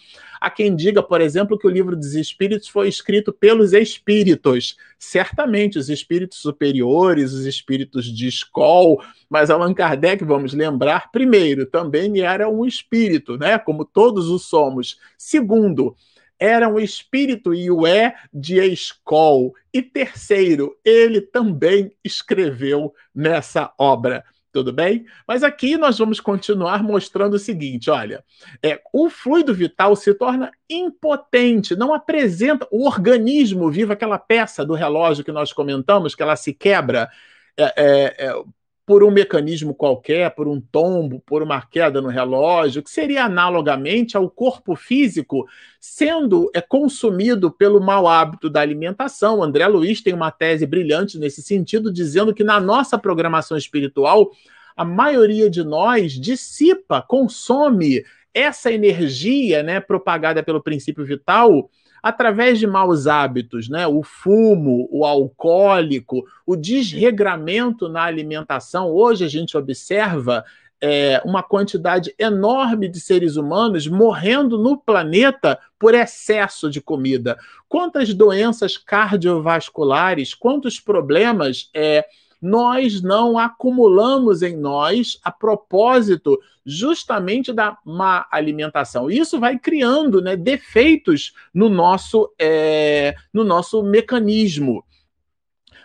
Há quem diga, por exemplo, que o livro dos Espíritos foi escrito pelos espíritos. Certamente, os espíritos superiores, os espíritos de escola, mas Allan Kardec, vamos lembrar, primeiro, também era um espírito, né? Como todos o somos. Segundo, era um espírito e o é de escola. E terceiro, ele também escreveu nessa obra. Tudo bem? Mas aqui nós vamos continuar mostrando o seguinte: olha, é, o fluido vital se torna impotente, não apresenta o organismo vivo, aquela peça do relógio que nós comentamos, que ela se quebra. É, é, é por um mecanismo qualquer, por um tombo, por uma queda no relógio, que seria analogamente ao corpo físico sendo é, consumido pelo mau hábito da alimentação. André Luiz tem uma tese brilhante nesse sentido, dizendo que na nossa programação espiritual, a maioria de nós dissipa, consome essa energia né, propagada pelo princípio vital através de maus hábitos, né? O fumo, o alcoólico, o desregramento na alimentação. Hoje a gente observa é, uma quantidade enorme de seres humanos morrendo no planeta por excesso de comida. Quantas doenças cardiovasculares, quantos problemas é, nós não acumulamos em nós a propósito justamente da má alimentação. Isso vai criando né, defeitos no nosso, é, no nosso mecanismo.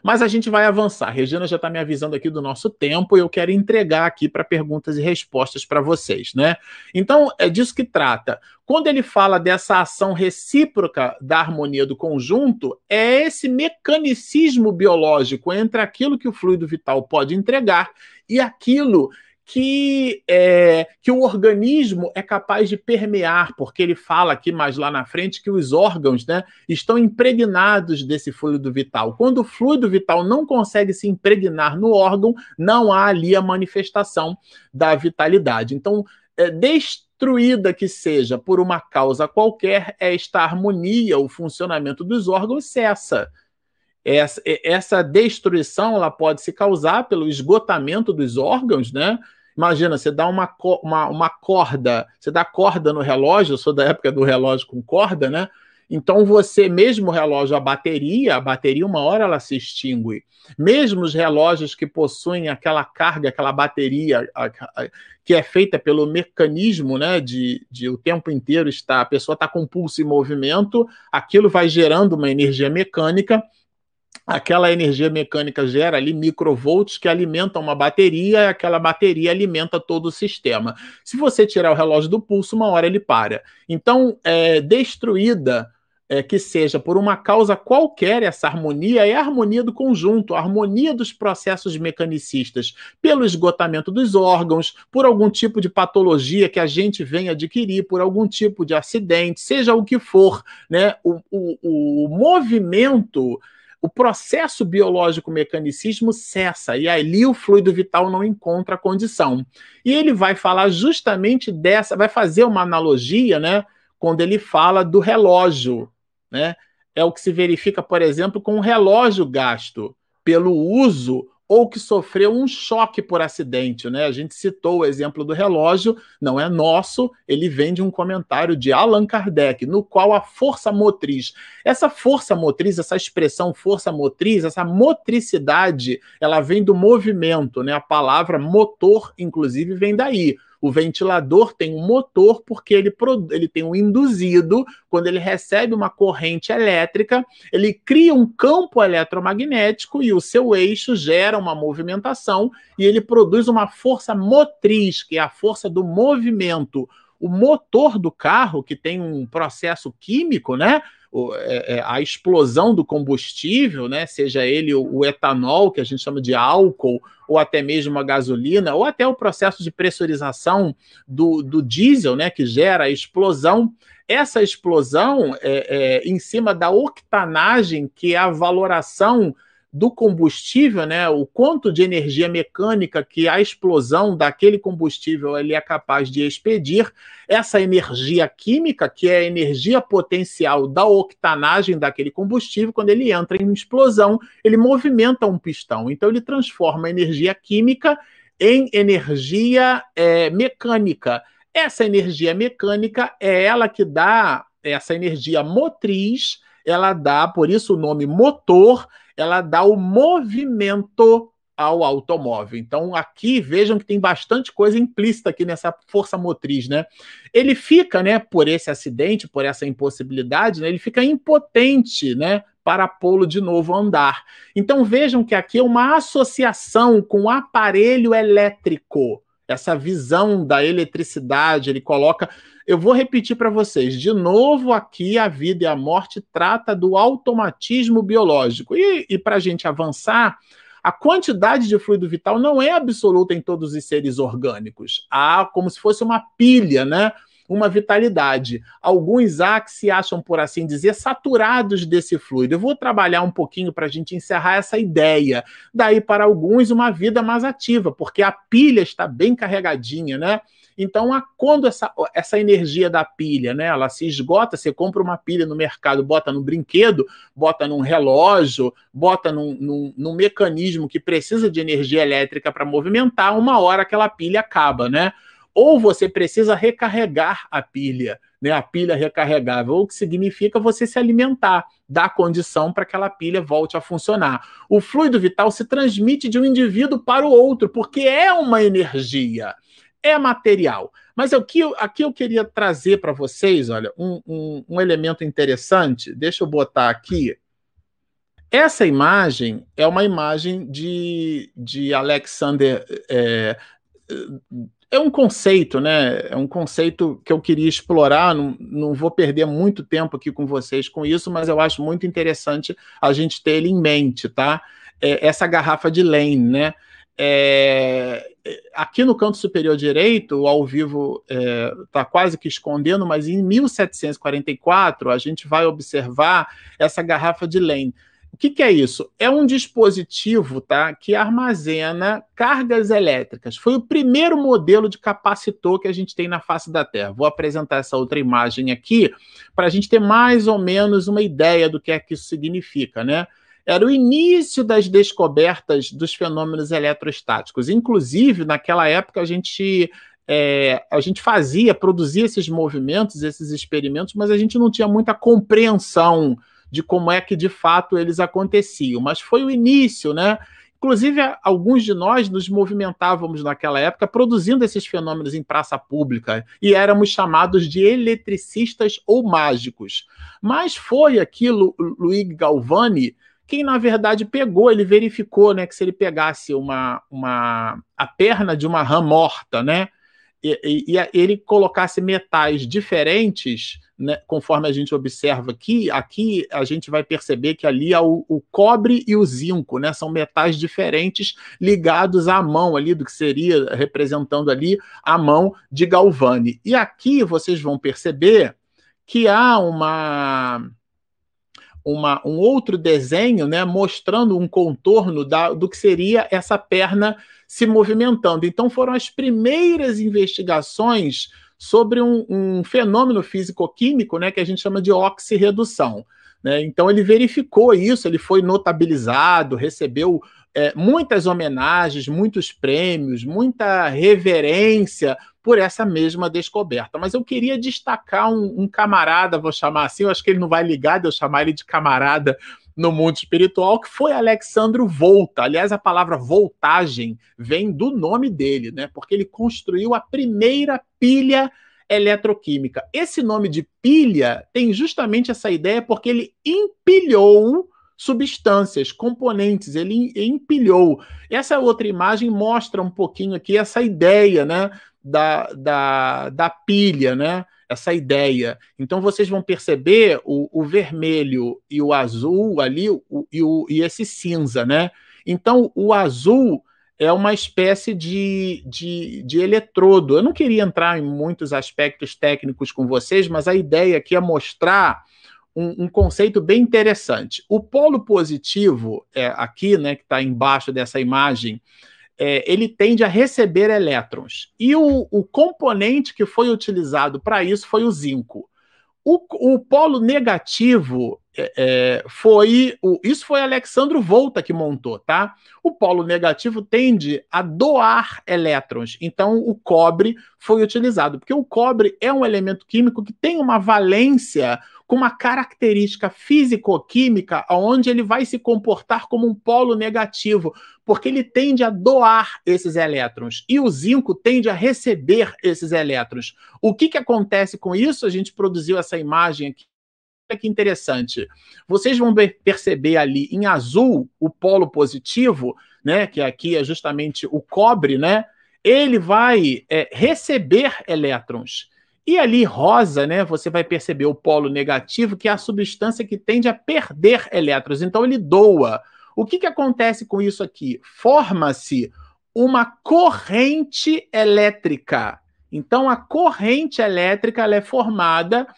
Mas a gente vai avançar. A Regina já está me avisando aqui do nosso tempo e eu quero entregar aqui para perguntas e respostas para vocês, né? Então, é disso que trata. Quando ele fala dessa ação recíproca da harmonia do conjunto, é esse mecanicismo biológico entre aquilo que o fluido vital pode entregar e aquilo que, é, que o organismo é capaz de permear, porque ele fala aqui mais lá na frente que os órgãos né, estão impregnados desse fluido vital. Quando o fluido vital não consegue se impregnar no órgão, não há ali a manifestação da vitalidade. Então, é, destruída que seja por uma causa qualquer, esta harmonia, o funcionamento dos órgãos cessa. Essa, essa destruição ela pode se causar pelo esgotamento dos órgãos, né? Imagina, você dá uma, uma, uma corda, você dá corda no relógio, eu sou da época do relógio com corda, né? Então você, mesmo o relógio, a bateria, a bateria, uma hora ela se extingue. Mesmo os relógios que possuem aquela carga, aquela bateria a, a, que é feita pelo mecanismo, né, de, de o tempo inteiro estar, a pessoa está com pulso em movimento, aquilo vai gerando uma energia mecânica aquela energia mecânica gera ali microvolts que alimentam uma bateria, e aquela bateria alimenta todo o sistema. Se você tirar o relógio do pulso, uma hora ele para. Então, é, destruída é, que seja por uma causa qualquer essa harmonia, é a harmonia do conjunto, a harmonia dos processos mecanicistas, pelo esgotamento dos órgãos, por algum tipo de patologia que a gente vem adquirir, por algum tipo de acidente, seja o que for, né? o, o, o movimento o processo biológico mecanicismo cessa e ali o fluido vital não encontra condição. E ele vai falar justamente dessa, vai fazer uma analogia, né, quando ele fala do relógio, né? É o que se verifica, por exemplo, com o relógio gasto pelo uso ou que sofreu um choque por acidente, né? A gente citou o exemplo do relógio, não é nosso, ele vem de um comentário de Allan Kardec, no qual a força motriz, essa força motriz, essa expressão força motriz, essa motricidade, ela vem do movimento, né? A palavra motor, inclusive, vem daí. O ventilador tem um motor porque ele, ele tem um induzido, quando ele recebe uma corrente elétrica, ele cria um campo eletromagnético e o seu eixo gera uma movimentação e ele produz uma força motriz, que é a força do movimento. O motor do carro, que tem um processo químico, né? É, é, a explosão do combustível, né, seja ele o, etanol, que a gente chama de álcool, ou até mesmo a gasolina, ou até o processo de pressurização do, do diesel, né, que gera a explosão. Essa explosão é, é, em cima da octanagem, que é a valoração do combustível, né, o quanto de energia mecânica que a explosão daquele combustível ele é capaz de expedir, essa energia química, que é a energia potencial da octanagem daquele combustível, quando ele entra em explosão, ele movimenta um pistão. Então, ele transforma a energia química em energia é, mecânica. Essa energia mecânica é ela que dá essa energia motriz, ela dá, por isso o nome motor, ela dá o movimento ao automóvel. Então, aqui vejam que tem bastante coisa implícita aqui nessa força motriz, né? Ele fica, né, por esse acidente, por essa impossibilidade, né, ele fica impotente, né, para pô-lo de novo andar. Então, vejam que aqui é uma associação com o aparelho elétrico. Essa visão da eletricidade, ele coloca eu vou repetir para vocês. De novo, aqui a vida e a morte trata do automatismo biológico. E, e para a gente avançar, A quantidade de fluido vital não é absoluta em todos os seres orgânicos. Há como se fosse uma pilha, né? Uma vitalidade. Alguns há que se acham, por assim dizer, saturados desse fluido. Eu vou trabalhar um pouquinho para a gente encerrar essa ideia. Daí, para alguns, uma vida mais ativa, porque a pilha está bem carregadinha, né? Então, quando essa, essa energia da pilha, né, ela se esgota, você compra uma pilha no mercado, bota no brinquedo, bota num relógio, bota num, num, num mecanismo que precisa de energia elétrica para movimentar, uma hora aquela pilha acaba, né? Ou você precisa recarregar a pilha, né, a pilha recarregável, o que significa você se alimentar, dar condição para que aquela pilha volte a funcionar. O fluido vital se transmite de um indivíduo para o outro, porque é uma energia, é material. Mas aqui, aqui eu queria trazer para vocês, olha, um, um, um elemento interessante. Deixa eu botar aqui. Essa imagem é uma imagem de, de Alexander é, é um conceito, né? É um conceito que eu queria explorar. Não, não vou perder muito tempo aqui com vocês com isso, mas eu acho muito interessante a gente ter ele em mente, tá? É, essa garrafa de Lane, né? É, aqui no canto superior direito, ao vivo está é, tá quase que escondendo, mas em 1744 a gente vai observar essa garrafa de Lane. O que, que, é isso? É um dispositivo tá, que armazena cargas elétricas. Foi o primeiro modelo de capacitor que a gente tem na face da Terra. Vou apresentar essa outra imagem aqui para a gente ter mais ou menos uma ideia do que é que isso significa. Né? Era o início das descobertas dos fenômenos eletrostáticos. Inclusive, naquela época, a gente é, a gente fazia, produzia esses movimentos, esses experimentos, mas a gente não tinha muita compreensão de como é que de fato eles aconteciam. Mas foi o início, né? Inclusive, alguns de nós nos movimentávamos naquela época produzindo esses fenômenos em praça pública e éramos chamados de eletricistas ou mágicos. Mas foi aquilo, Luigi Galvani, quem na verdade pegou, ele verificou né, que se ele pegasse uma, uma, a perna de uma rã morta, né, e, e, e ele colocasse metais diferentes, né, conforme a gente observa aqui, aqui a gente vai perceber que ali há o, o, cobre e o zinco, né, são metais diferentes ligados à mão ali, do que seria representando ali a mão de Galvani. E aqui vocês vão perceber que há uma uma, um outro desenho, né, mostrando um contorno da, do que seria essa perna se movimentando. Então, foram as primeiras investigações sobre um, um fenômeno físico-químico né, que a gente chama de oxirredução. Né? Então, ele verificou isso, ele foi notabilizado, recebeu é, muitas homenagens, muitos prêmios, muita reverência por essa mesma descoberta. Mas eu queria destacar um, um, camarada, vou chamar assim, eu acho que ele não vai ligar de eu chamar ele de camarada no mundo espiritual, que foi Alexandro Volta. Aliás, a palavra voltagem vem do nome dele, né? Porque ele construiu a primeira pilha eletroquímica. Esse nome de pilha tem justamente essa ideia porque ele empilhou substâncias, componentes, ele empilhou. Essa outra imagem mostra um pouquinho aqui essa ideia, né, da, da, da pilha, né? essa ideia. Então vocês vão perceber o, o vermelho e o azul ali o, e, o, e esse cinza, né? Então o azul é uma espécie de, de, de, eletrodo. Eu não queria entrar em muitos aspectos técnicos com vocês, mas a ideia aqui é mostrar um, um conceito bem interessante. O polo positivo, é, aqui, né, que está embaixo dessa imagem, é, ele tende a receber elétrons. E o, o componente que foi utilizado para isso foi o zinco. O, o polo negativo é, é, foi. O, isso foi Alexandro Volta que montou, tá? O polo negativo tende a doar elétrons. Então, o cobre foi utilizado, porque o cobre é um elemento químico que tem uma valência com uma característica físico-química onde ele vai se comportar como um polo negativo, porque ele tende a doar esses elétrons e o zinco tende a receber esses elétrons. O que, que acontece com isso? A gente produziu essa imagem aqui. Que interessante. Vocês vão perceber ali em azul o polo positivo, né? Que aqui é justamente o cobre, né? Ele vai é, receber elétrons. E ali, rosa, né, você vai perceber o polo negativo, que é a substância que tende a perder elétrons. Então, ele doa. O que, que acontece com isso aqui? Forma-se uma corrente elétrica. Então, a corrente elétrica é formada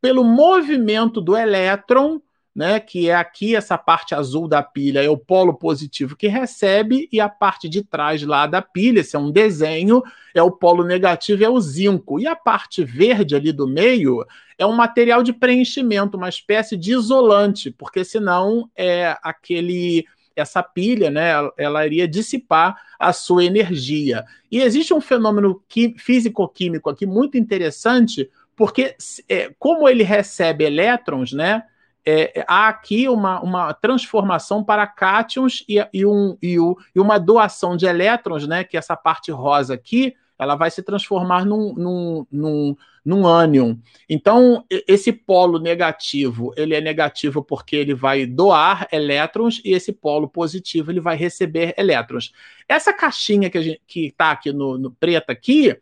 pelo movimento do elétron né, que é aqui essa parte azul da pilha, é o polo positivo que recebe, e a parte de trás lá da pilha, esse é um desenho, é o polo negativo, é o zinco. E a parte verde ali do meio é um material de preenchimento, uma espécie de isolante, porque senão é aquele essa pilha, né, ela iria dissipar a sua energia. E existe um fenômeno físico-químico aqui muito interessante, porque é, como ele recebe elétrons, né, é, há aqui uma, uma transformação para cátions e, e, um, e, o, e, uma doação de elétrons, né? Que essa parte rosa aqui, ela vai se transformar num, num, num, num ânion. Então, esse polo negativo, ele é negativo porque ele vai doar elétrons e esse polo positivo, ele vai receber elétrons. Essa caixinha que está aqui no, no preta aqui,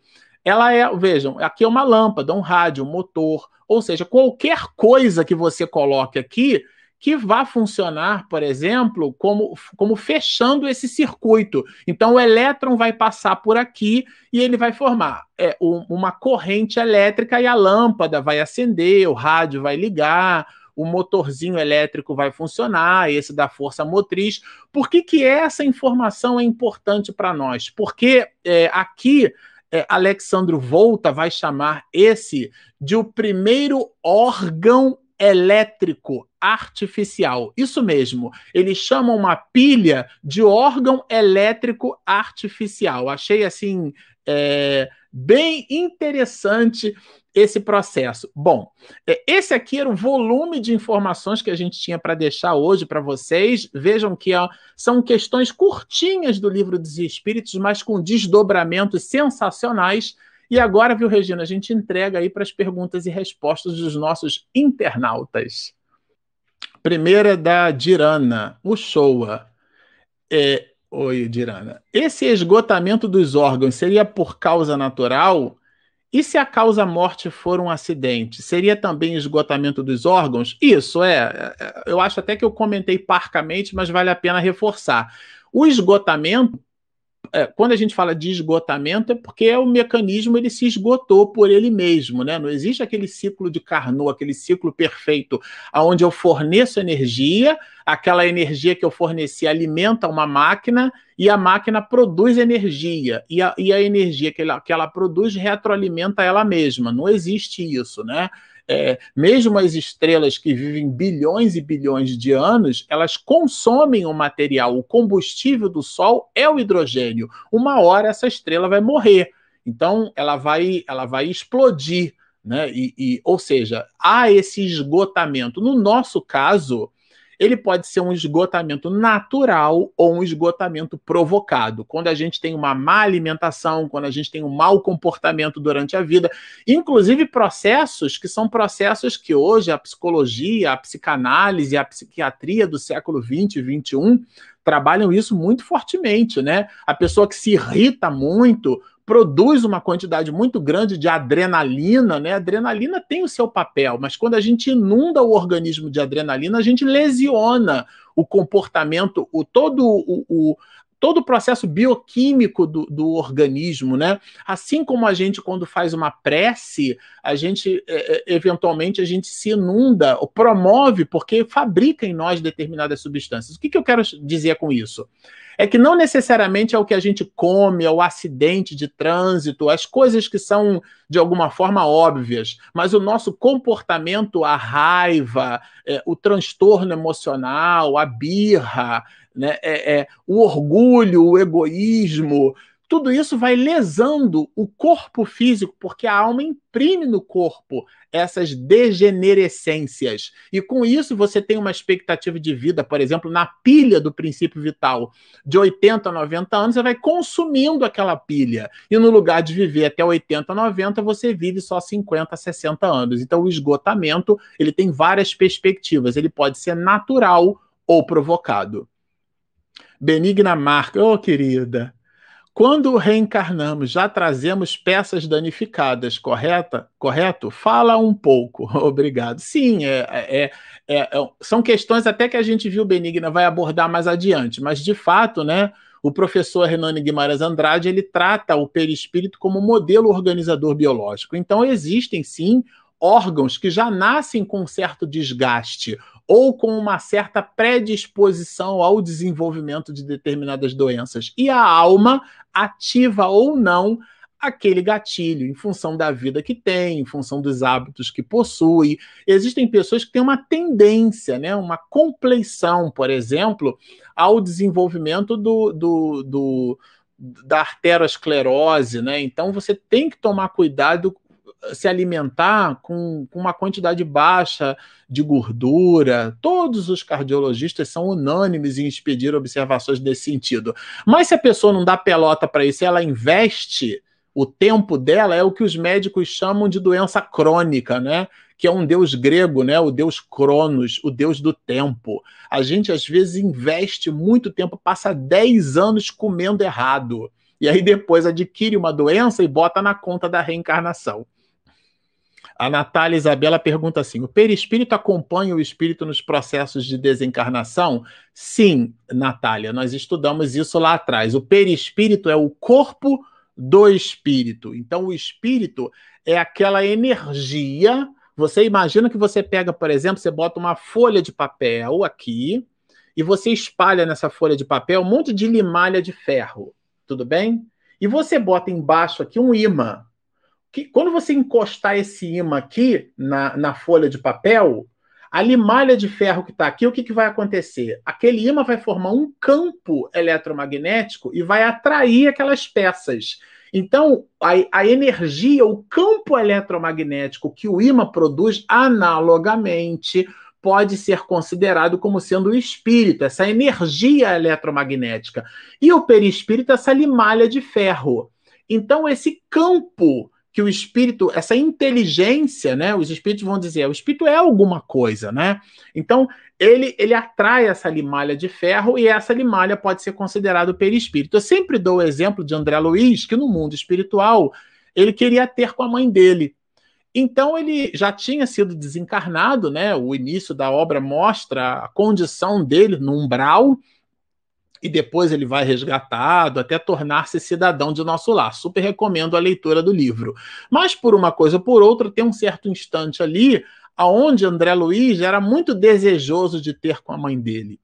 ela é, vejam, aqui é uma lâmpada, um rádio, um motor, ou seja, qualquer coisa que você coloque aqui que vá funcionar, por exemplo, como, como fechando esse circuito. Então, o elétron vai passar por aqui e ele vai formar é, um, uma corrente elétrica e a lâmpada vai acender, o rádio vai ligar, o motorzinho elétrico vai funcionar, esse da força motriz. Por que, que essa informação é importante para nós? Porque é, aqui é, Alexandro Volta vai chamar esse de o primeiro órgão elétrico artificial. Isso mesmo, eles chamam uma pilha de órgão elétrico artificial. Achei assim é, bem interessante esse processo. Bom, é, esse aqui era o volume de informações que a gente tinha para deixar hoje para vocês. Vejam que ó, são questões curtinhas do livro dos Espíritos, mas com desdobramentos sensacionais. E agora, viu, Regina, a gente entrega aí para as perguntas e respostas dos nossos internautas. Primeira da Dirana, o Showa. É, Oi, Dirana. Esse esgotamento dos órgãos seria por causa natural? E se a causa-morte for um acidente, seria também esgotamento dos órgãos? Isso, é. é eu acho até que eu comentei parcamente, mas vale a pena reforçar. O esgotamento é, quando a gente fala de esgotamento, é porque é o mecanismo ele se esgotou por ele mesmo, né? Não existe aquele ciclo de Carnot, aquele ciclo perfeito, onde eu forneço energia, aquela energia que eu forneci alimenta uma máquina e a máquina produz energia, e a, e a energia que ela, que ela produz retroalimenta ela mesma. Não existe isso, né? É, mesmo as estrelas que vivem bilhões e bilhões de anos, elas consomem o material, o combustível do Sol é o hidrogênio. Uma hora essa estrela vai morrer, então ela vai, ela vai explodir, né? E, e, ou seja, há esse esgotamento. No nosso caso, ele pode ser um esgotamento natural ou um esgotamento provocado. Quando a gente tem uma má alimentação, quando a gente tem um mau comportamento durante a vida, inclusive processos que são processos que hoje a psicologia, a psicanálise, a psiquiatria do século 20 e 21 trabalham isso muito fortemente, né? A pessoa que se irrita muito produz uma quantidade muito grande de adrenalina, né? Adrenalina tem o seu papel, mas quando a gente inunda o organismo de adrenalina, a gente lesiona o comportamento, o todo o, o todo o processo bioquímico do, do, organismo, né? Assim como a gente, quando faz uma prece, a gente, é, é eventualmente, a gente se inunda, ou promove, porque fabrica em nós determinadas substâncias. O que, que eu quero dizer com isso? é que não necessariamente é o que a gente come, é o acidente de trânsito, as coisas que são de alguma forma óbvias, mas o nosso comportamento, a raiva, é, o transtorno emocional, a birra, né, é, é, o orgulho, o egoísmo, tudo isso vai lesando o corpo físico, porque a alma imprime no corpo essas degenerescências. E com isso você tem uma expectativa de vida, por exemplo, na pilha do princípio vital, de 80 a 90 anos, você vai consumindo aquela pilha. E no lugar de viver até 80, 90, você vive só 50, 60 anos. Então o esgotamento, ele tem várias perspectivas. Ele pode ser natural ou provocado. Benigna Marca, ô oh, querida, quando reencarnamos, já trazemos peças danificadas, correta? Correto? Fala um pouco. Obrigado. Sim, é, é, é, é, são questões até que a gente viu, Benigna, vai abordar mais adiante, mas de fato, né? O professor Renane Guimarães Andrade ele trata o perispírito como modelo organizador biológico. Então, existem sim órgãos que já nascem com certo desgaste ou com uma certa predisposição ao desenvolvimento de determinadas doenças. E a alma ativa ou não aquele gatilho, em função da vida que tem, em função dos hábitos que possui. Existem pessoas que têm uma tendência, né, uma compleição, por exemplo, ao desenvolvimento do, do, do da arteriosclerose, né? Então você tem que tomar cuidado se alimentar com, com, uma quantidade baixa de gordura. Todos os cardiologistas são unânimes em expedir observações nesse sentido. Mas se a pessoa não dá pelota para isso, ela investe o tempo dela, é o que os médicos chamam de doença crônica, né? Que é um deus grego, né? O deus Cronos, o deus do tempo. A gente às vezes investe muito tempo, passa 10 anos comendo errado. E aí depois adquire uma doença e bota na conta da reencarnação. A Natália Isabela pergunta assim: o perispírito acompanha o espírito nos processos de desencarnação? Sim, Natália, nós estudamos isso lá atrás. O perispírito é o corpo do espírito. Então, o espírito é aquela energia. Você imagina que você pega, por exemplo, você bota uma folha de papel aqui e você espalha nessa folha de papel um monte de limalha de ferro, tudo bem? E você bota embaixo aqui um imã que quando você encostar esse imã aqui na, na folha de papel, a limalha de ferro que está aqui, o que, que vai acontecer? Aquele imã vai formar um campo eletromagnético e vai atrair aquelas peças. Então, a, a, energia, o campo eletromagnético que o imã produz, analogamente, pode ser considerado como sendo o espírito, essa energia eletromagnética. E o perispírito, essa limalha de ferro. Então, esse campo que o espírito, essa inteligência, né? Os espíritos vão dizer, o espírito é alguma coisa, né? Então, ele, ele atrai essa limalha de ferro e essa limalha pode ser considerada o perispírito. Eu sempre dou o exemplo de André Luiz, que no mundo espiritual ele queria ter com a mãe dele. Então ele já tinha sido desencarnado, né? O início da obra mostra a condição dele no umbral, e depois ele vai resgatado até tornar-se cidadão de nosso lar. Super recomendo a leitura do livro. Mas por uma coisa ou por outra, tem um certo instante ali aonde André Luiz era muito desejoso de ter com a mãe dele.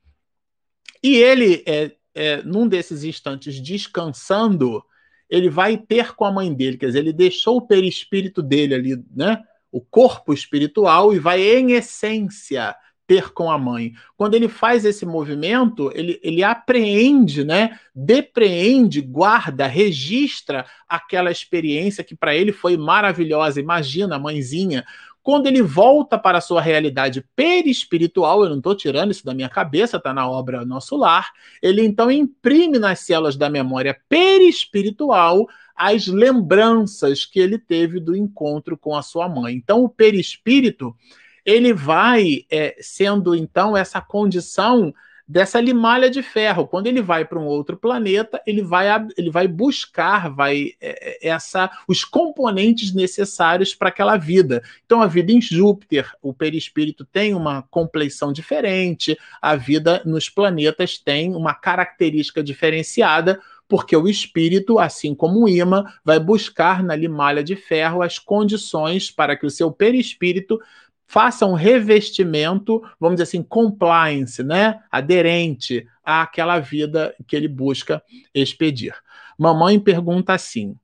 E ele, é, é, num desses instantes, descansando, ele vai ter com a mãe dele, quer dizer, ele deixou o perispírito dele ali, né? O corpo espiritual e vai, em essência, ter com a mãe. Quando ele faz esse movimento, ele, ele apreende, né? Depreende, guarda, registra aquela experiência que para ele foi maravilhosa. Imagina a mãezinha. Quando ele volta para a sua realidade perispiritual, eu não estou tirando isso da minha cabeça, está na obra Nosso Lar, ele então imprime nas células da memória perispiritual as lembranças que ele teve do encontro com a sua mãe. Então, o perispírito ele vai é, sendo então essa condição dessa limalha de ferro. Quando ele vai para um outro planeta, ele vai, ele vai buscar vai é, é, essa os componentes necessários para aquela vida. Então, a vida em Júpiter, o perispírito tem uma compleição diferente, a vida nos planetas tem uma característica diferenciada, porque o espírito, assim como o imã, vai buscar na limalha de ferro as condições para que o seu perispírito faça um revestimento, vamos dizer assim, compliance, né? aderente àquela vida que ele busca expedir. Mamãe pergunta assim: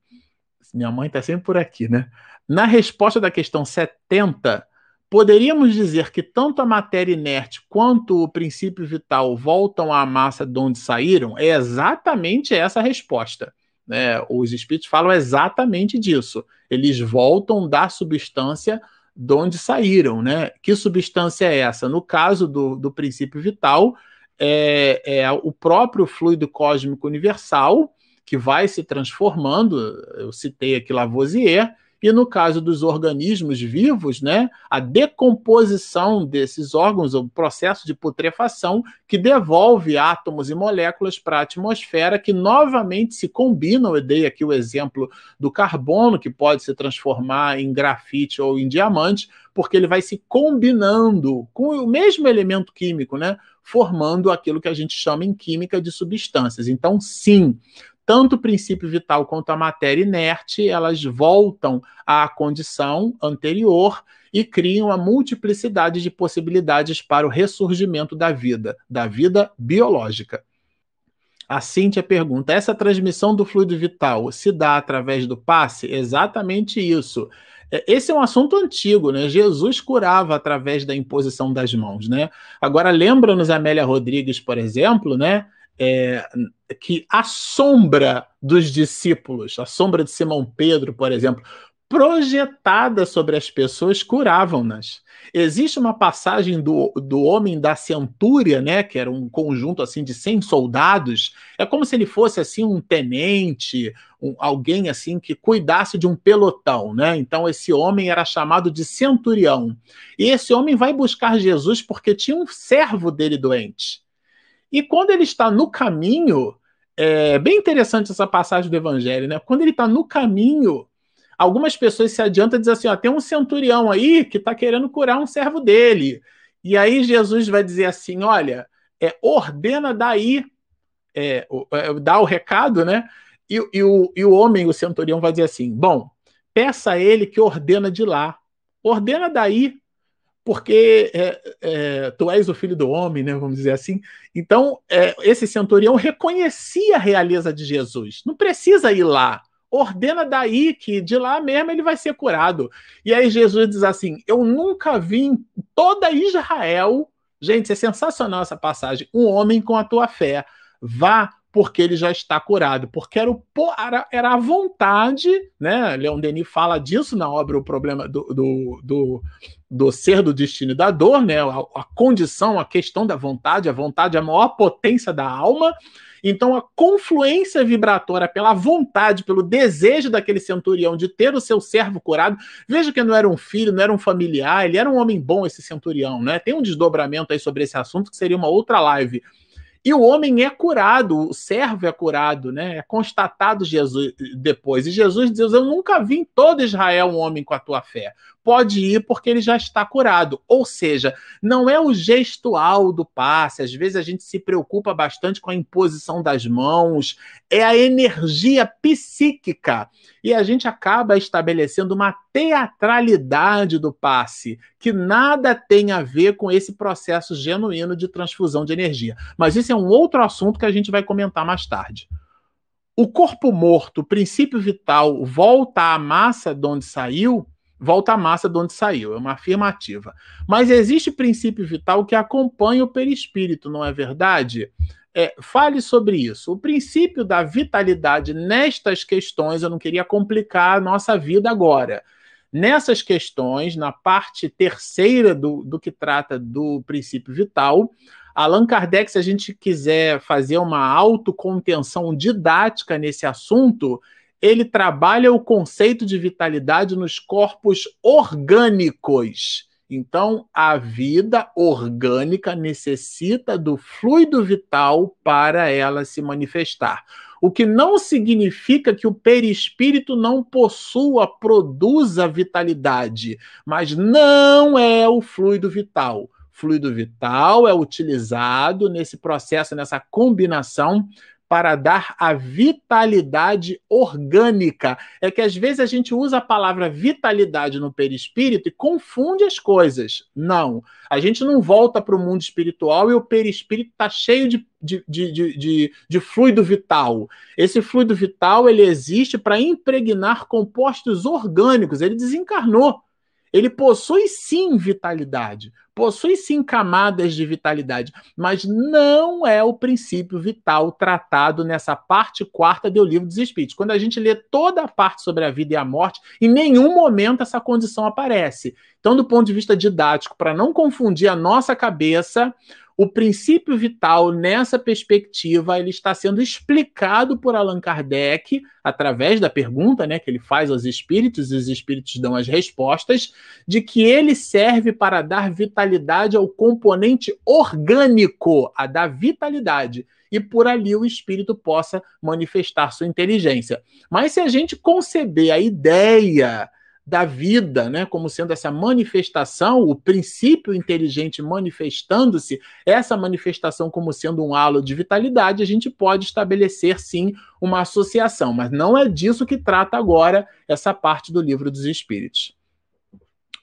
minha mãe está sempre por aqui, né? Na resposta da questão 70, poderíamos dizer que tanto a matéria inerte quanto o princípio vital voltam à massa de onde saíram? É exatamente essa a resposta. Né? Os espíritos falam exatamente disso. Eles voltam da substância de onde saíram, né? Que substância é essa? No caso do, do princípio vital, é, é o próprio fluido cósmico universal que vai se transformando. Eu citei aqui Lavoisier, e no caso dos organismos vivos, né, a decomposição desses órgãos, o processo de putrefação que devolve átomos e moléculas para a atmosfera que novamente se combinam. Eu dei aqui o exemplo do carbono, que pode se transformar em grafite ou em diamante, porque ele vai se combinando com o mesmo elemento químico, né? Formando aquilo que a gente chama em química de substâncias. Então, sim, tanto o princípio vital quanto a matéria inerte, elas voltam à condição anterior e criam a multiplicidade de possibilidades para o ressurgimento da vida, da vida biológica. A Cíntia pergunta: essa transmissão do fluido vital se dá através do passe? Exatamente isso. É, esse é um assunto antigo, né? Jesus curava através da imposição das mãos, né? Agora, lembra-nos Amélia Rodrigues, por exemplo, né? É, que a sombra dos discípulos, a sombra de Simão Pedro, por exemplo, projetada sobre as pessoas, curavam-nas. Existe uma passagem do, do homem da centúria, né, que era um conjunto assim de 100 soldados, é como se ele fosse assim um tenente, um, alguém assim que cuidasse de um pelotão, né? Então esse homem era chamado de centurião. E esse homem vai buscar Jesus porque tinha um servo dele doente. E quando ele está no caminho, é bem interessante essa passagem do Evangelho, né? Quando ele está no caminho, algumas pessoas se adiantam e dizem assim: ó, tem um centurião aí que está querendo curar um servo dele. E aí Jesus vai dizer assim: olha, é, ordena daí, é, é, dá o recado, né? E, e, o, e o homem, o centurião, vai dizer assim: bom, peça a ele que ordena de lá. Ordena daí porque é, é, tu és o filho do homem, né, vamos dizer assim. Então, é, esse centurião reconhecia a realeza de Jesus. Não precisa ir lá. Ordena daí que de lá mesmo ele vai ser curado. E aí Jesus diz assim: Eu nunca vi em toda Israel, gente, é sensacional essa passagem, um homem com a tua fé. Vá porque ele já está curado, porque era, o, era, era a vontade, né? Leon Denis fala disso na obra O Problema do, do, do, do Ser do Destino e da Dor, né? A, a, condição, a questão da vontade, a vontade é a maior potência da alma. Então, a confluência vibratória pela vontade, pelo desejo daquele centurião de ter o seu servo curado. Veja que não era um filho, não era um familiar, ele era um homem bom, esse centurião, né? Tem um desdobramento aí sobre esse assunto que seria uma outra live. E o homem é curado, o servo é curado, né? É constatado Jesus depois. E Jesus diz: Eu nunca vi em todo Israel um homem com a tua fé. Pode ir porque ele já está curado. Ou seja, não é o gestual do passe. Às vezes a gente se preocupa bastante com a imposição das mãos, é a energia psíquica. E a gente acaba estabelecendo uma teatralidade do passe, que nada tem a ver com esse processo genuíno de transfusão de energia. Mas isso é um outro assunto que a gente vai comentar mais tarde. O corpo morto, o princípio vital, volta à massa de onde saiu, volta à massa de onde saiu, é uma afirmativa. Mas existe princípio vital que acompanha o perispírito, não é verdade? É, fale sobre isso. O princípio da vitalidade nestas questões, eu não queria complicar a nossa vida agora. Nessas questões, na parte terceira do, do que trata do princípio vital, Allan Kardec, se a gente quiser fazer uma autocontenção didática nesse assunto, ele trabalha o conceito de vitalidade nos corpos orgânicos. Então, a vida orgânica necessita do fluido vital para ela se manifestar. O que não significa que o perispírito não possua, produza vitalidade, mas não é o fluido vital. Fluido vital é utilizado nesse processo, nessa combinação para dar a vitalidade orgânica. É que às vezes a gente usa a palavra vitalidade no perispírito e confunde as coisas. Não. A gente não volta para o mundo espiritual e o perispírito está cheio de, de, de, de, de fluido vital. Esse fluido vital ele existe para impregnar compostos orgânicos. Ele desencarnou. Ele possui sim vitalidade, possui sim camadas de vitalidade, mas não é o princípio vital tratado nessa parte quarta do livro dos Espíritos. Quando a gente lê toda a parte sobre a vida e a morte, em nenhum momento essa condição aparece. Então, do ponto de vista didático, para não confundir a nossa cabeça, o princípio vital nessa perspectiva ele está sendo explicado por Allan Kardec através da pergunta, né, que ele faz aos espíritos e os espíritos dão as respostas de que ele serve para dar vitalidade ao componente orgânico, a da vitalidade e por ali o espírito possa manifestar sua inteligência. Mas se a gente conceber a ideia da vida, né, como sendo essa manifestação, o princípio inteligente manifestando-se, essa manifestação como sendo um halo de vitalidade, a gente pode estabelecer sim uma associação, mas não é disso que trata agora essa parte do livro dos espíritos.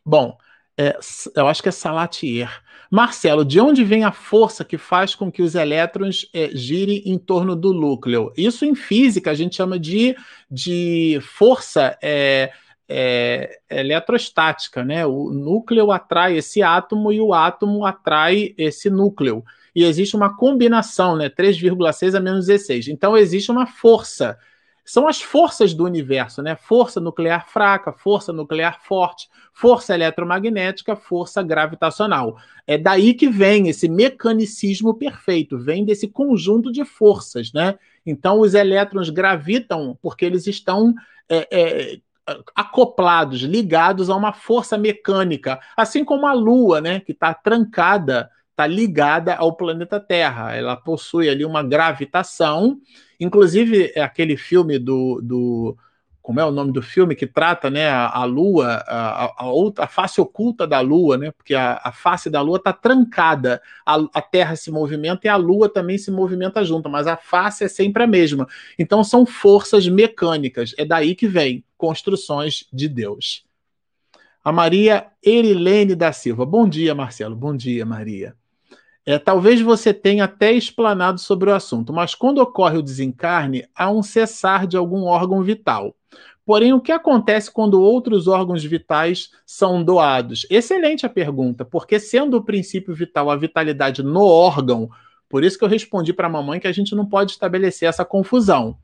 Bom, é, eu acho que é Salatier. Marcelo, de onde vem a força que faz com que os elétrons é, girem em torno do núcleo? Isso em física a gente chama de, de força. É, é, eletrostática, né? O núcleo atrai esse átomo e o átomo atrai esse núcleo. E existe uma combinação, né? 3,6 a menos 16. Então existe uma força. São as forças do universo, né? Força nuclear fraca, força nuclear forte, força eletromagnética, força gravitacional. É daí que vem esse mecanicismo perfeito, vem desse conjunto de forças, né? Então os elétrons gravitam porque eles estão é, é, acoplados, ligados a uma força mecânica, assim como a Lua, né, que está trancada, está ligada ao planeta Terra. Ela possui ali uma gravitação. Inclusive, é aquele filme do, do como é o nome do filme que trata né, a, a Lua, a, a, outra, a face oculta da Lua, né, porque a, a face da Lua está trancada, a, a Terra se movimenta e a Lua também se movimenta junto, mas a face é sempre a mesma. Então são forças mecânicas, é daí que vem construções de Deus. A Maria Erilene da Silva. Bom dia, Marcelo. Bom dia, Maria. É, talvez você tenha até explanado sobre o assunto, mas quando ocorre o desencarne, há um cessar de algum órgão vital. Porém, o que acontece quando outros órgãos vitais são doados? Excelente a pergunta, porque sendo o princípio vital a vitalidade no órgão, por isso que eu respondi para a mamãe que a gente não pode estabelecer essa confusão.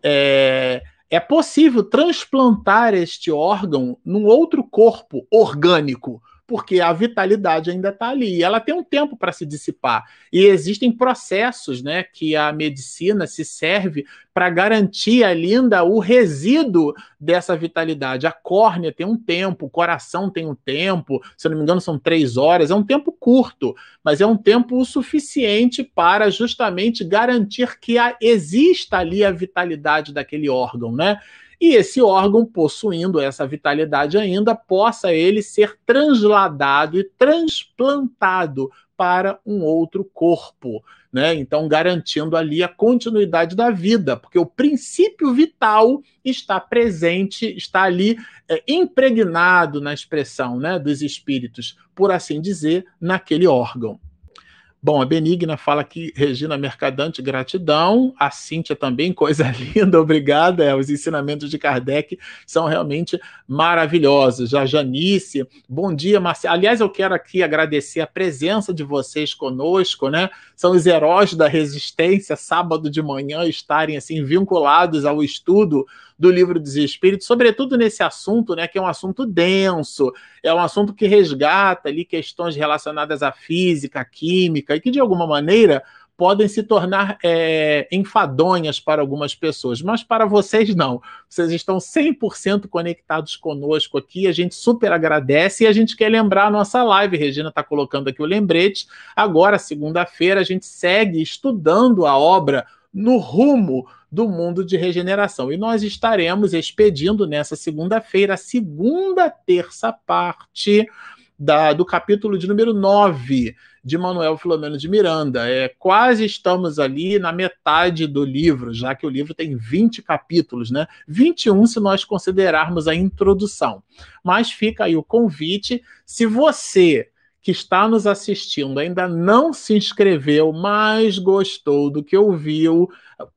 É, é possível transplantar este órgão num outro corpo orgânico, porque a vitalidade ainda está ali. E ela tem um tempo para se dissipar. E existem processos né, que a medicina se serve para garantir ainda o resíduo dessa vitalidade. A córnea tem um tempo, o coração tem um tempo, se eu não me engano, são três horas. É um tempo curto, mas é um tempo o suficiente para justamente garantir que exista ali a vitalidade daquele órgão, né? E esse órgão, possuindo essa vitalidade ainda, possa ele ser transladado e transplantado para um outro corpo, né? Então, garantindo ali a continuidade da vida, porque o princípio vital está presente, está ali é, impregnado na expressão né, dos espíritos, por assim dizer, naquele órgão. Bom, a Benigna fala aqui, Regina Mercadante, gratidão. A Cíntia também, coisa linda, obrigada. É, os ensinamentos de Kardec são realmente maravilhosos. A Janice, bom dia, Marcelo. Aliás, eu quero aqui agradecer a presença de vocês conosco, né? São os heróis da resistência, sábado de manhã, estarem assim vinculados ao estudo do livro dos Espíritos, sobretudo nesse assunto, né, que é um assunto denso, é um assunto que resgata ali questões relacionadas à física, à química, e que de alguma maneira podem se tornar é, enfadonhas para algumas pessoas, mas para vocês não. Vocês estão 100% conectados conosco aqui, a gente super agradece e a gente quer lembrar a nossa live. Regina está colocando aqui o lembrete. Agora, segunda-feira, a gente segue estudando a obra no rumo do mundo de regeneração. E nós estaremos expedindo nessa segunda-feira a segunda terça parte da, do capítulo de número 9 de Manuel Filomeno de Miranda. É, quase estamos ali na metade do livro, já que o livro tem 20 capítulos, né? 21 se nós considerarmos a introdução. Mas fica aí o convite, se você que está nos assistindo ainda não se inscreveu, mas gostou do que ouviu,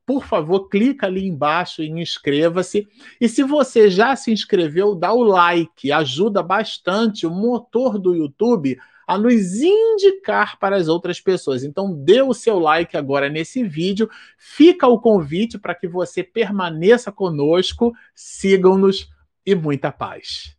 por favor, clica ali embaixo em inscreva-se. E se você já se inscreveu, dá o like, ajuda bastante o motor do YouTube a nos indicar para as outras pessoas. Então, dê o seu like agora nesse vídeo. Fica o convite para que você permaneça conosco, sigam-nos e muita paz.